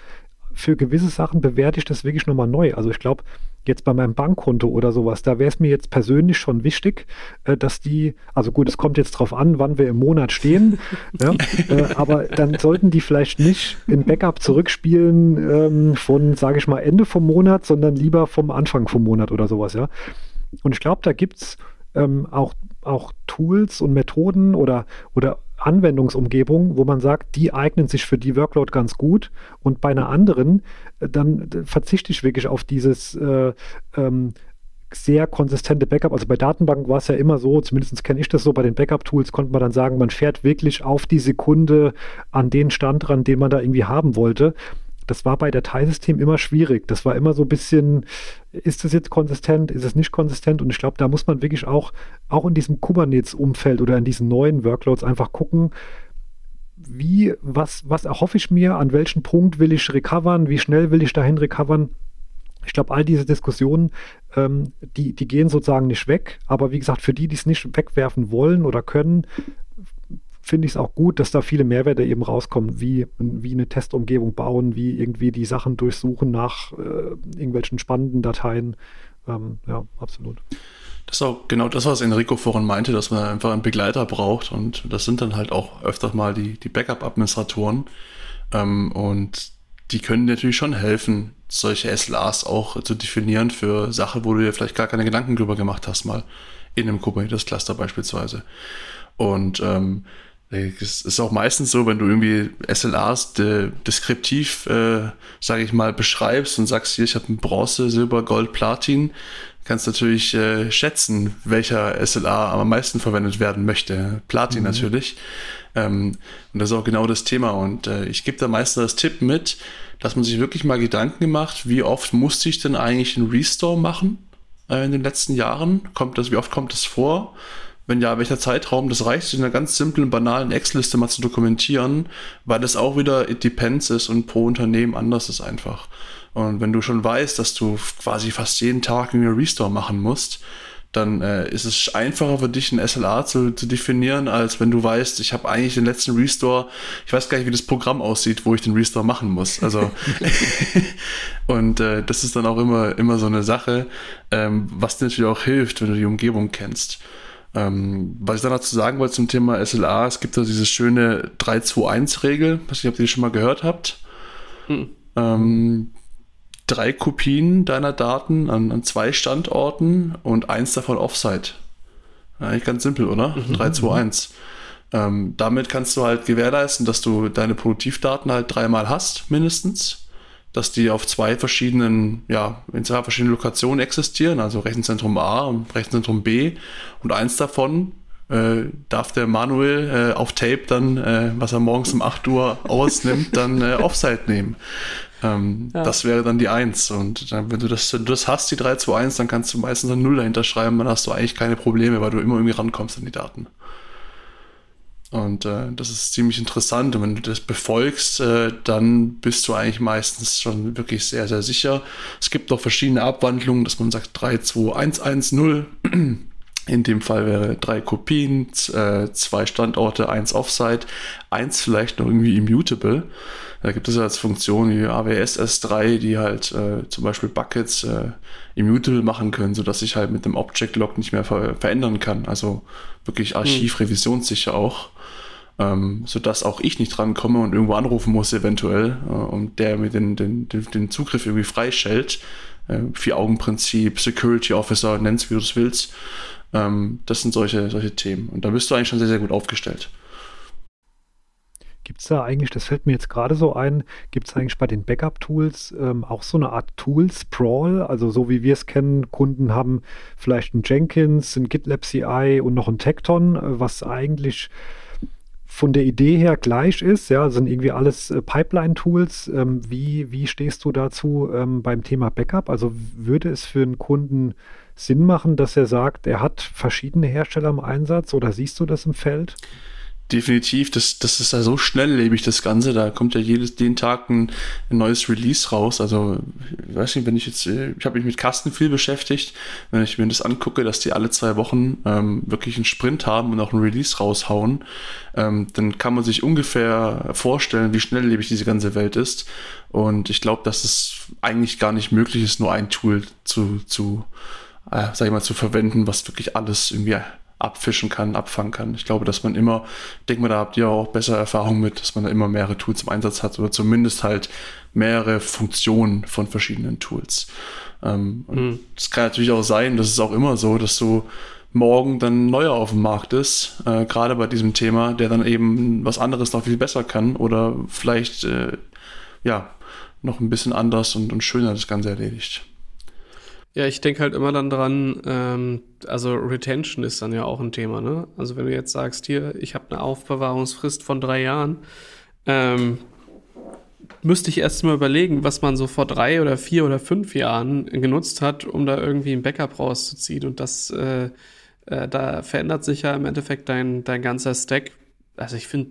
für gewisse Sachen bewerte ich das wirklich nochmal neu. Also ich glaube, jetzt bei meinem Bankkonto oder sowas, da wäre es mir jetzt persönlich schon wichtig, äh, dass die, also gut, es kommt jetzt drauf an, wann wir im Monat stehen, ja, äh, aber dann sollten die vielleicht nicht in Backup zurückspielen ähm, von, sage ich mal, Ende vom Monat, sondern lieber vom Anfang vom Monat oder sowas, ja. Und ich glaube, da gibt es ähm, auch, auch Tools und Methoden oder, oder Anwendungsumgebung, wo man sagt, die eignen sich für die Workload ganz gut und bei einer anderen, äh, dann äh, verzichte ich wirklich auf dieses äh, ähm, sehr konsistente Backup. Also bei Datenbanken war es ja immer so, zumindest kenne ich das so, bei den Backup-Tools konnte man dann sagen, man fährt wirklich auf die Sekunde an den Stand ran, den man da irgendwie haben wollte das war bei Dateisystem immer schwierig. Das war immer so ein bisschen, ist das jetzt konsistent, ist es nicht konsistent? Und ich glaube, da muss man wirklich auch, auch in diesem Kubernetes-Umfeld oder in diesen neuen Workloads einfach gucken, wie, was, was erhoffe ich mir, an welchem Punkt will ich recovern, wie schnell will ich dahin recovern? Ich glaube, all diese Diskussionen, ähm, die, die gehen sozusagen nicht weg. Aber wie gesagt, für die, die es nicht wegwerfen wollen oder können, finde ich es auch gut, dass da viele Mehrwerte eben rauskommen, wie, wie eine Testumgebung bauen, wie irgendwie die Sachen durchsuchen nach äh, irgendwelchen spannenden Dateien. Ähm, ja, absolut. Das ist auch genau das, was Enrico vorhin meinte, dass man einfach einen Begleiter braucht und das sind dann halt auch öfter mal die, die Backup-Administratoren ähm, und die können natürlich schon helfen, solche SLAs auch zu definieren für Sachen, wo du dir vielleicht gar keine Gedanken drüber gemacht hast, mal in einem Kubernetes-Cluster beispielsweise. Und ähm, Es ist auch meistens so, wenn du irgendwie SLAs de, deskriptiv, äh, sage ich mal, beschreibst und sagst, hier, ich habe ein Bronze, Silber, Gold, Platin, kannst natürlich äh, schätzen, welcher SLA am meisten verwendet werden möchte. Platin mhm. natürlich. Ähm, und das ist auch genau das Thema. Und äh, ich gebe da meistens das Tipp mit, dass man sich wirklich mal Gedanken gemacht, wie oft musste ich denn eigentlich einen Restore machen äh, in den letzten Jahren? Kommt das, wie oft kommt das vor? Wenn ja, welcher Zeitraum? Das reicht, in einer ganz simplen, banalen Excel-Liste mal zu dokumentieren, weil das auch wieder It Depends ist und pro Unternehmen anders ist einfach. Und wenn du schon weißt, dass du quasi fast jeden Tag einen Restore machen musst, dann äh, ist es einfacher für dich, ein SLA zu, zu definieren, als wenn du weißt, ich habe eigentlich den letzten Restore, ich weiß gar nicht, wie das Programm aussieht, wo ich den Restore machen muss. Also und äh, das ist dann auch immer, immer so eine Sache, ähm, was dir natürlich auch hilft, wenn du die Umgebung kennst. Ähm, was ich dann dazu sagen wollte zum Thema SLA, es gibt da diese schöne 3-2-1-Regel, was ich ob ihr die schon mal gehört habt. Hm. Ähm, drei Kopien deiner Daten an, an, zwei Standorten und eins davon Offsite. Eigentlich ganz simpel, oder? Mhm. 3, 2, 1. Ähm, damit kannst du halt gewährleisten, dass du deine Produktivdaten halt dreimal hast, mindestens dass die auf zwei verschiedenen, ja, in zwei verschiedenen Lokationen existieren, also Rechenzentrum A und Rechenzentrum B. Und eins davon äh, darf der Manuel äh, auf Tape dann, äh, was er morgens um 8 Uhr ausnimmt, dann äh, Offside nehmen. Ähm, ja. Das wäre dann die 1. Und dann, wenn du das, wenn du das hast, die 3, 2, 1, dann kannst du meistens ein 0 dahinter schreiben, dann hast du eigentlich keine Probleme, weil du immer irgendwie rankommst an die Daten. Und äh, das ist ziemlich interessant. Und wenn du das befolgst, äh, dann bist du eigentlich meistens schon wirklich sehr, sehr sicher. Es gibt noch verschiedene Abwandlungen, dass man sagt 3, 2, 1, 1, 0. In dem Fall wäre drei Kopien, äh, zwei Standorte, eins Offsite, eins vielleicht noch irgendwie immutable. Da gibt es ja als Funktion wie AWS S3, die halt äh, zum Beispiel Buckets äh, immutable machen können, sodass ich halt mit dem Object Log nicht mehr ver verändern kann. Also wirklich hm. archivrevisionssicher auch ähm, sodass auch ich nicht drankomme und irgendwo anrufen muss eventuell äh, und der mir den, den, den, den Zugriff irgendwie freischaltet. Äh, Vier-Augen-Prinzip, Security Officer, nenn's wie du es willst. Ähm, das sind solche, solche Themen. Und da bist du eigentlich schon sehr, sehr gut aufgestellt. Gibt es da eigentlich, das fällt mir jetzt gerade so ein, gibt es eigentlich bei den Backup-Tools ähm, auch so eine Art Tool-Sprawl? Also so wie wir es kennen, Kunden haben vielleicht ein Jenkins, ein GitLab CI und noch ein Tekton, äh, was eigentlich von der Idee her gleich ist, ja, sind irgendwie alles äh, Pipeline-Tools. Ähm, wie, wie stehst du dazu ähm, beim Thema Backup? Also würde es für einen Kunden Sinn machen, dass er sagt, er hat verschiedene Hersteller im Einsatz oder siehst du das im Feld? Definitiv, das, das ist ja so schnelllebig, das Ganze. Da kommt ja jedes, den Tag ein, ein neues Release raus. Also, ich weiß nicht, wenn ich jetzt, ich habe mich mit Kasten viel beschäftigt, wenn ich mir das angucke, dass die alle zwei Wochen ähm, wirklich einen Sprint haben und auch ein Release raushauen, ähm, dann kann man sich ungefähr vorstellen, wie schnelllebig diese ganze Welt ist. Und ich glaube, dass es eigentlich gar nicht möglich ist, nur ein Tool zu, zu äh, sag ich mal, zu verwenden, was wirklich alles irgendwie abfischen kann, abfangen kann. Ich glaube, dass man immer, ich denke mal, da habt ihr auch bessere Erfahrungen mit, dass man da immer mehrere Tools im Einsatz hat oder zumindest halt mehrere Funktionen von verschiedenen Tools. Ähm, mhm. Es kann natürlich auch sein, das ist auch immer so, dass du morgen dann neuer auf dem Markt ist, äh, gerade bei diesem Thema, der dann eben was anderes noch viel besser kann oder vielleicht äh, ja noch ein bisschen anders und, und schöner das Ganze erledigt. Ja, ich denke halt immer dann dran, ähm, also Retention ist dann ja auch ein Thema, ne? Also wenn du jetzt sagst, hier, ich habe eine Aufbewahrungsfrist von drei Jahren, ähm, müsste ich erst mal überlegen, was man so vor drei oder vier oder fünf Jahren genutzt hat, um da irgendwie ein Backup rauszuziehen. Und das, äh, äh, da verändert sich ja im Endeffekt dein, dein ganzer Stack. Also ich finde,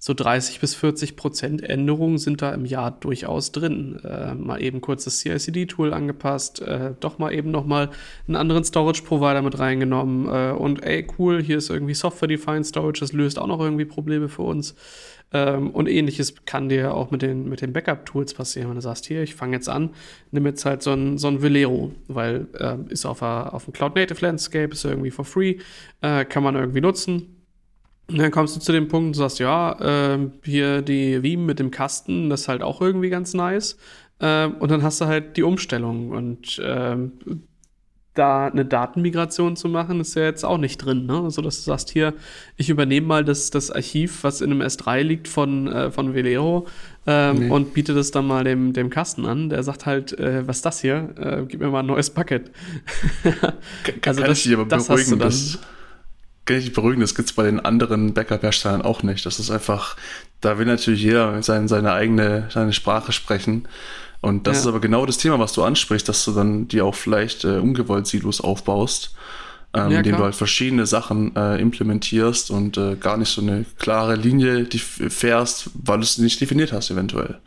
so 30 bis 40 Prozent Änderungen sind da im Jahr durchaus drin. Äh, mal eben kurz das CICD-Tool angepasst, äh, doch mal eben noch mal einen anderen Storage-Provider mit reingenommen äh, und ey, cool, hier ist irgendwie Software-Defined Storage, das löst auch noch irgendwie Probleme für uns. Ähm, und ähnliches kann dir auch mit den, mit den Backup-Tools passieren, wenn du sagst, hier, ich fange jetzt an, nimm jetzt halt so ein, so ein Velero, weil äh, ist auf, a, auf dem Cloud-Native-Landscape, ist irgendwie for free, äh, kann man irgendwie nutzen und dann kommst du zu dem Punkt und sagst, ja, äh, hier die Veeam mit dem Kasten, das ist halt auch irgendwie ganz nice. Äh, und dann hast du halt die Umstellung und äh, da eine Datenmigration zu machen, ist ja jetzt auch nicht drin. Ne? Also, dass du sagst, hier, ich übernehme mal das, das Archiv, was in einem S3 liegt von, äh, von Velero ähm, nee. und biete das dann mal dem, dem Kasten an. Der sagt halt, äh, was ist das hier? Äh, gib mir mal ein neues Bucket. also kann das, ich dich aber beruhigen, das, dich beruhigen, das gibt es bei den anderen Backup-Herstellern auch nicht. Das ist einfach, da will natürlich jeder seine, seine eigene, seine Sprache sprechen. Und das ja. ist aber genau das Thema, was du ansprichst, dass du dann dir auch vielleicht äh, ungewollt Silos aufbaust, ähm, ja, indem du halt verschiedene Sachen äh, implementierst und äh, gar nicht so eine klare Linie die fährst, weil du es nicht definiert hast, eventuell.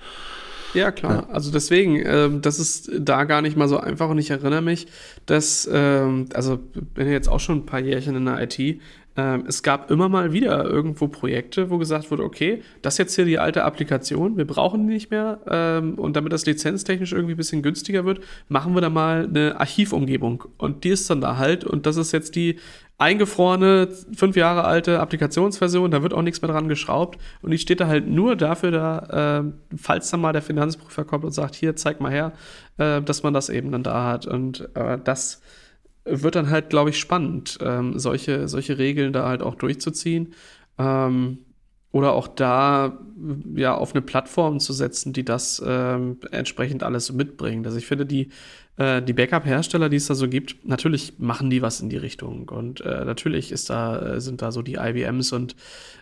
Ja, klar. Ja. Also deswegen, äh, das ist da gar nicht mal so einfach und ich erinnere mich, dass, ähm, also bin ja jetzt auch schon ein paar Jährchen in der IT, ähm, es gab immer mal wieder irgendwo Projekte, wo gesagt wurde, okay, das ist jetzt hier die alte Applikation, wir brauchen die nicht mehr ähm, und damit das lizenztechnisch irgendwie ein bisschen günstiger wird, machen wir da mal eine Archivumgebung und die ist dann da halt und das ist jetzt die eingefrorene, fünf Jahre alte Applikationsversion, da wird auch nichts mehr dran geschraubt und die steht da halt nur dafür da, äh, falls dann mal der Finanzprüfer kommt und sagt, hier, zeig mal her, äh, dass man das eben dann da hat und äh, das wird dann halt, glaube ich, spannend, ähm, solche, solche Regeln da halt auch durchzuziehen. Ähm, oder auch da ja auf eine Plattform zu setzen, die das ähm, entsprechend alles mitbringt. Also ich finde, die, äh, die Backup-Hersteller, die es da so gibt, natürlich machen die was in die Richtung. Und äh, natürlich ist da, äh, sind da so die IBMs und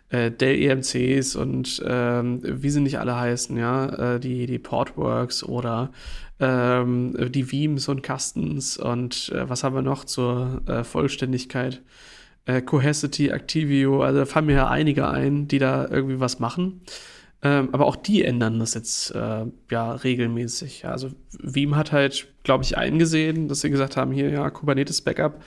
äh, Dell EMCs und ähm, wie sie nicht alle heißen, ja, äh, die, die Portworks oder ähm, die Veeams und Custons und was haben wir noch zur Vollständigkeit? Cohesity, Activio, also da fallen mir ja einige ein, die da irgendwie was machen. Ähm, aber auch die ändern das jetzt äh, ja regelmäßig. Also Veeam hat halt, glaube ich, eingesehen, dass sie gesagt haben, hier ja Kubernetes Backup,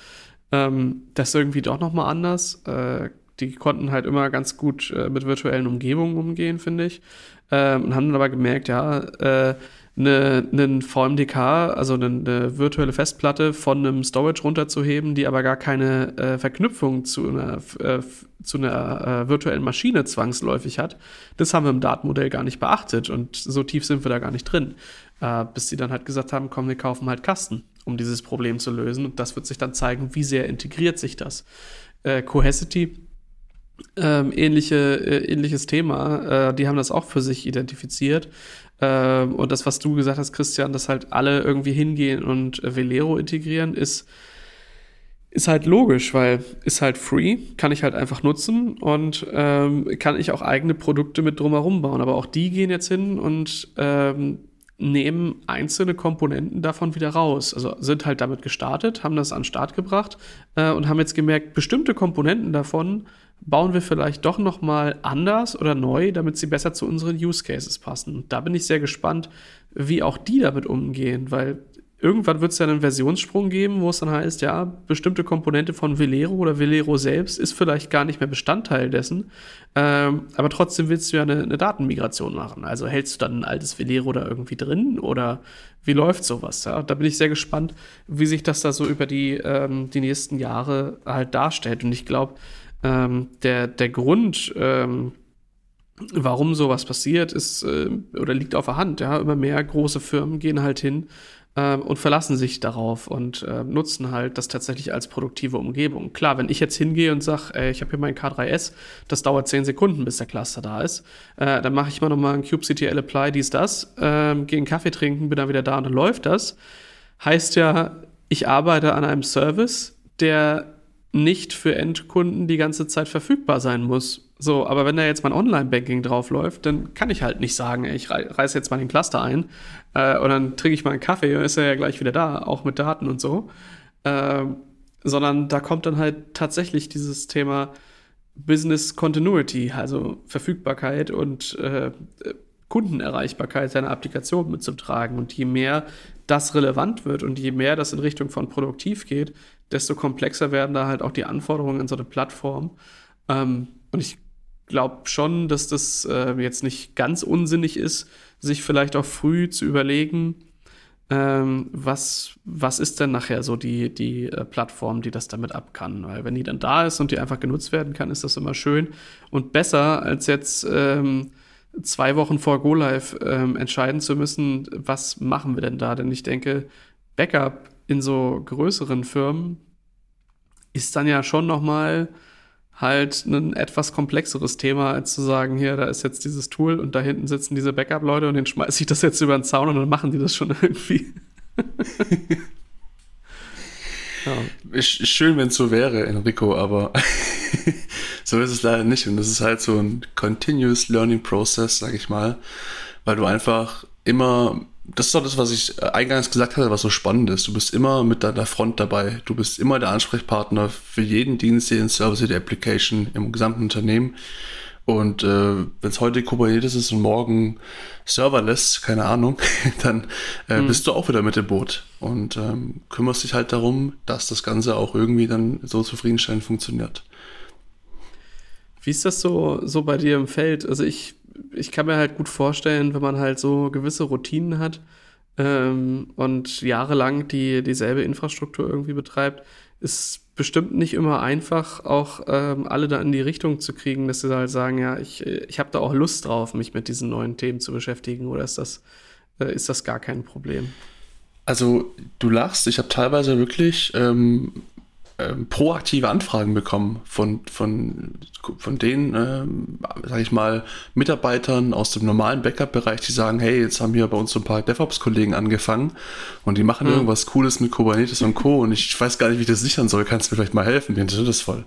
ähm, das ist irgendwie doch noch mal anders. Äh, die konnten halt immer ganz gut äh, mit virtuellen Umgebungen umgehen, finde ich. Ähm, und haben dann aber gemerkt, ja, äh, eine, einen VMDK, also eine, eine, virtuelle Festplatte von einem Storage runterzuheben, die aber gar keine äh, Verknüpfung zu einer, äh, zu einer äh, virtuellen Maschine zwangsläufig hat, das haben wir im Datenmodell gar nicht beachtet und so tief sind wir da gar nicht drin. Äh, bis sie dann halt gesagt haben, komm, wir kaufen halt Kasten, um dieses Problem zu lösen und das wird sich dann zeigen, wie sehr integriert sich das. Äh, Cohesity ähm, ähnliche, äh, ähnliches Thema. Äh, die haben das auch für sich identifiziert. Ähm, und das, was du gesagt hast, Christian, dass halt alle irgendwie hingehen und äh, Velero integrieren, ist, ist halt logisch, weil ist halt free, kann ich halt einfach nutzen und ähm, kann ich auch eigene Produkte mit drumherum bauen. Aber auch die gehen jetzt hin und ähm, nehmen einzelne Komponenten davon wieder raus. Also sind halt damit gestartet, haben das an den Start gebracht äh, und haben jetzt gemerkt, bestimmte Komponenten davon bauen wir vielleicht doch noch mal anders oder neu, damit sie besser zu unseren Use Cases passen. Da bin ich sehr gespannt, wie auch die damit umgehen, weil irgendwann wird es ja einen Versionssprung geben, wo es dann heißt, ja, bestimmte Komponente von Velero oder Velero selbst ist vielleicht gar nicht mehr Bestandteil dessen, ähm, aber trotzdem willst du ja eine, eine, Datenmigration machen. Also hältst du dann ein altes Velero da irgendwie drin oder wie läuft sowas? Ja? Da bin ich sehr gespannt, wie sich das da so über die, ähm, die nächsten Jahre halt darstellt. Und ich glaube, ähm, der, der Grund, ähm, warum sowas passiert, ist äh, oder liegt auf der Hand. Ja, immer mehr große Firmen gehen halt hin äh, und verlassen sich darauf und äh, nutzen halt das tatsächlich als produktive Umgebung. Klar, wenn ich jetzt hingehe und sage, ich habe hier mein K3S, das dauert 10 Sekunden, bis der Cluster da ist, äh, dann mache ich mal nochmal ein kubectl apply, dies, das, äh, gehe einen Kaffee trinken, bin dann wieder da und dann läuft das. Heißt ja, ich arbeite an einem Service, der nicht für Endkunden die ganze Zeit verfügbar sein muss. So, aber wenn da jetzt mein Online-Banking draufläuft, dann kann ich halt nicht sagen, ich reiße jetzt mal den Cluster ein äh, und dann trinke ich mal einen Kaffee und ist er ja gleich wieder da, auch mit Daten und so. Äh, sondern da kommt dann halt tatsächlich dieses Thema Business Continuity, also Verfügbarkeit und äh, Kundenerreichbarkeit seiner Applikation mit zum Tragen. Und je mehr das relevant wird und je mehr das in Richtung von produktiv geht, desto komplexer werden da halt auch die Anforderungen in so eine Plattform. Ähm, und ich glaube schon, dass das äh, jetzt nicht ganz unsinnig ist, sich vielleicht auch früh zu überlegen, ähm, was, was ist denn nachher so die, die äh, Plattform, die das damit ab kann. Weil wenn die dann da ist und die einfach genutzt werden kann, ist das immer schön und besser als jetzt ähm, zwei Wochen vor Go Live ähm, entscheiden zu müssen, was machen wir denn da? Denn ich denke, Backup in so größeren Firmen ist dann ja schon noch mal halt ein etwas komplexeres Thema, als zu sagen, hier, da ist jetzt dieses Tool und da hinten sitzen diese Backup-Leute und den schmeiße ich das jetzt über den Zaun und dann machen die das schon irgendwie. ja. Schön, wenn es so wäre, Enrico, aber so ist es leider nicht. Und das ist halt so ein Continuous Learning Process, sag ich mal, weil du einfach immer, das ist doch das, was ich eingangs gesagt hatte, was so spannend ist. Du bist immer mit deiner Front dabei. Du bist immer der Ansprechpartner für jeden Dienst, jeden Service, jede Application im gesamten Unternehmen. Und äh, wenn es heute Kubernetes ist und morgen serverless, keine Ahnung, dann äh, mhm. bist du auch wieder mit dem Boot und ähm, kümmerst dich halt darum, dass das Ganze auch irgendwie dann so zufriedenstellend funktioniert. Wie ist das so, so bei dir im Feld? Also ich, ich kann mir halt gut vorstellen, wenn man halt so gewisse Routinen hat ähm, und jahrelang die, dieselbe Infrastruktur irgendwie betreibt, ist bestimmt nicht immer einfach, auch ähm, alle da in die Richtung zu kriegen, dass sie halt sagen, ja, ich, ich habe da auch Lust drauf, mich mit diesen neuen Themen zu beschäftigen, oder ist das, äh, ist das gar kein Problem? Also du lachst, ich habe teilweise wirklich ähm, ähm, proaktive Anfragen bekommen von, von, von den, ähm, sag ich mal, Mitarbeitern aus dem normalen Backup-Bereich, die sagen, hey, jetzt haben hier bei uns so ein paar DevOps-Kollegen angefangen und die machen mhm. irgendwas Cooles mit Kubernetes und Co. und ich weiß gar nicht, wie ich das sichern soll. Kannst du mir vielleicht mal helfen? Die interessiert das voll.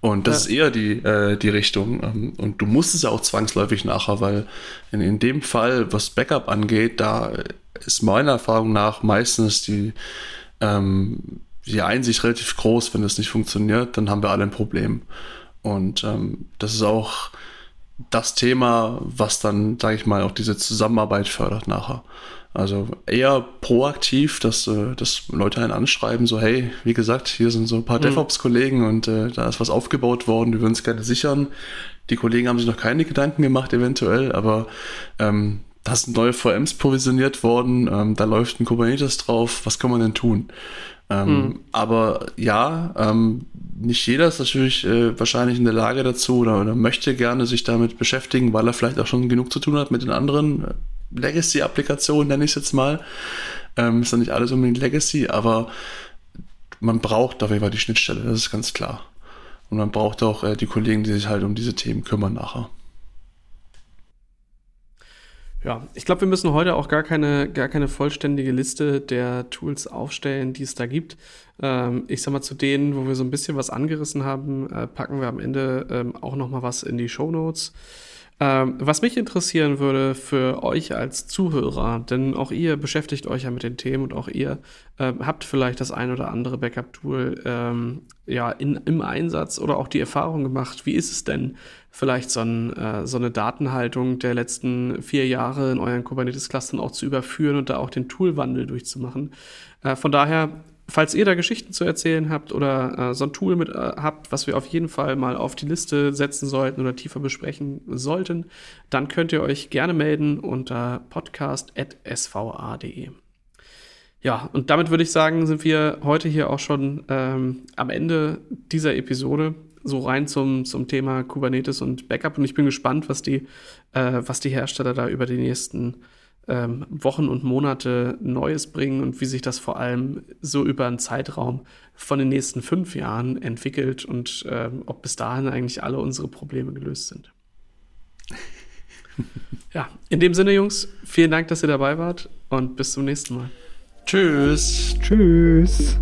Und das ja. ist eher die, äh, die Richtung. Ähm, und du musst es ja auch zwangsläufig nachher, weil in, in dem Fall, was Backup angeht, da ist meiner Erfahrung nach meistens die, ähm, die Einsicht relativ groß, wenn es nicht funktioniert, dann haben wir alle ein Problem. Und ähm, das ist auch das Thema, was dann, sage ich mal, auch diese Zusammenarbeit fördert nachher. Also eher proaktiv, dass, äh, dass Leute einen anschreiben, so hey, wie gesagt, hier sind so ein paar mhm. DevOps-Kollegen und äh, da ist was aufgebaut worden, wir würden es gerne sichern. Die Kollegen haben sich noch keine Gedanken gemacht, eventuell, aber ähm, da sind neue VMs provisioniert worden, ähm, da läuft ein Kubernetes drauf, was kann man denn tun? Ähm, mhm. Aber ja, ähm, nicht jeder ist natürlich äh, wahrscheinlich in der Lage dazu oder, oder, möchte gerne sich damit beschäftigen, weil er vielleicht auch schon genug zu tun hat mit den anderen äh, Legacy-Applikationen, nenne ich es jetzt mal. Ähm, ist dann nicht alles unbedingt Legacy, aber man braucht auf jeden Fall die Schnittstelle, das ist ganz klar. Und man braucht auch äh, die Kollegen, die sich halt um diese Themen kümmern nachher. Ja, ich glaube, wir müssen heute auch gar keine, gar keine vollständige Liste der Tools aufstellen, die es da gibt. Ähm, ich sag mal, zu denen, wo wir so ein bisschen was angerissen haben, äh, packen wir am Ende ähm, auch noch mal was in die Show Notes. Ähm, was mich interessieren würde für euch als Zuhörer, denn auch ihr beschäftigt euch ja mit den Themen und auch ihr äh, habt vielleicht das ein oder andere Backup-Tool ähm, ja, in, im Einsatz oder auch die Erfahrung gemacht. Wie ist es denn, vielleicht so, ein, äh, so eine Datenhaltung der letzten vier Jahre in euren Kubernetes-Clustern auch zu überführen und da auch den Toolwandel durchzumachen? Äh, von daher falls ihr da Geschichten zu erzählen habt oder äh, so ein Tool mit äh, habt, was wir auf jeden Fall mal auf die Liste setzen sollten oder tiefer besprechen sollten, dann könnt ihr euch gerne melden unter podcast.sva.de. Ja, und damit würde ich sagen, sind wir heute hier auch schon ähm, am Ende dieser Episode so rein zum, zum Thema Kubernetes und Backup. Und ich bin gespannt, was die, äh, was die Hersteller da über die nächsten ähm, Wochen und Monate Neues bringen und wie sich das vor allem so über einen Zeitraum von den nächsten fünf Jahren entwickelt und ähm, ob bis dahin eigentlich alle unsere Probleme gelöst sind. ja, in dem Sinne, Jungs, vielen Dank, dass ihr dabei wart und bis zum nächsten Mal. Tschüss. Tschüss.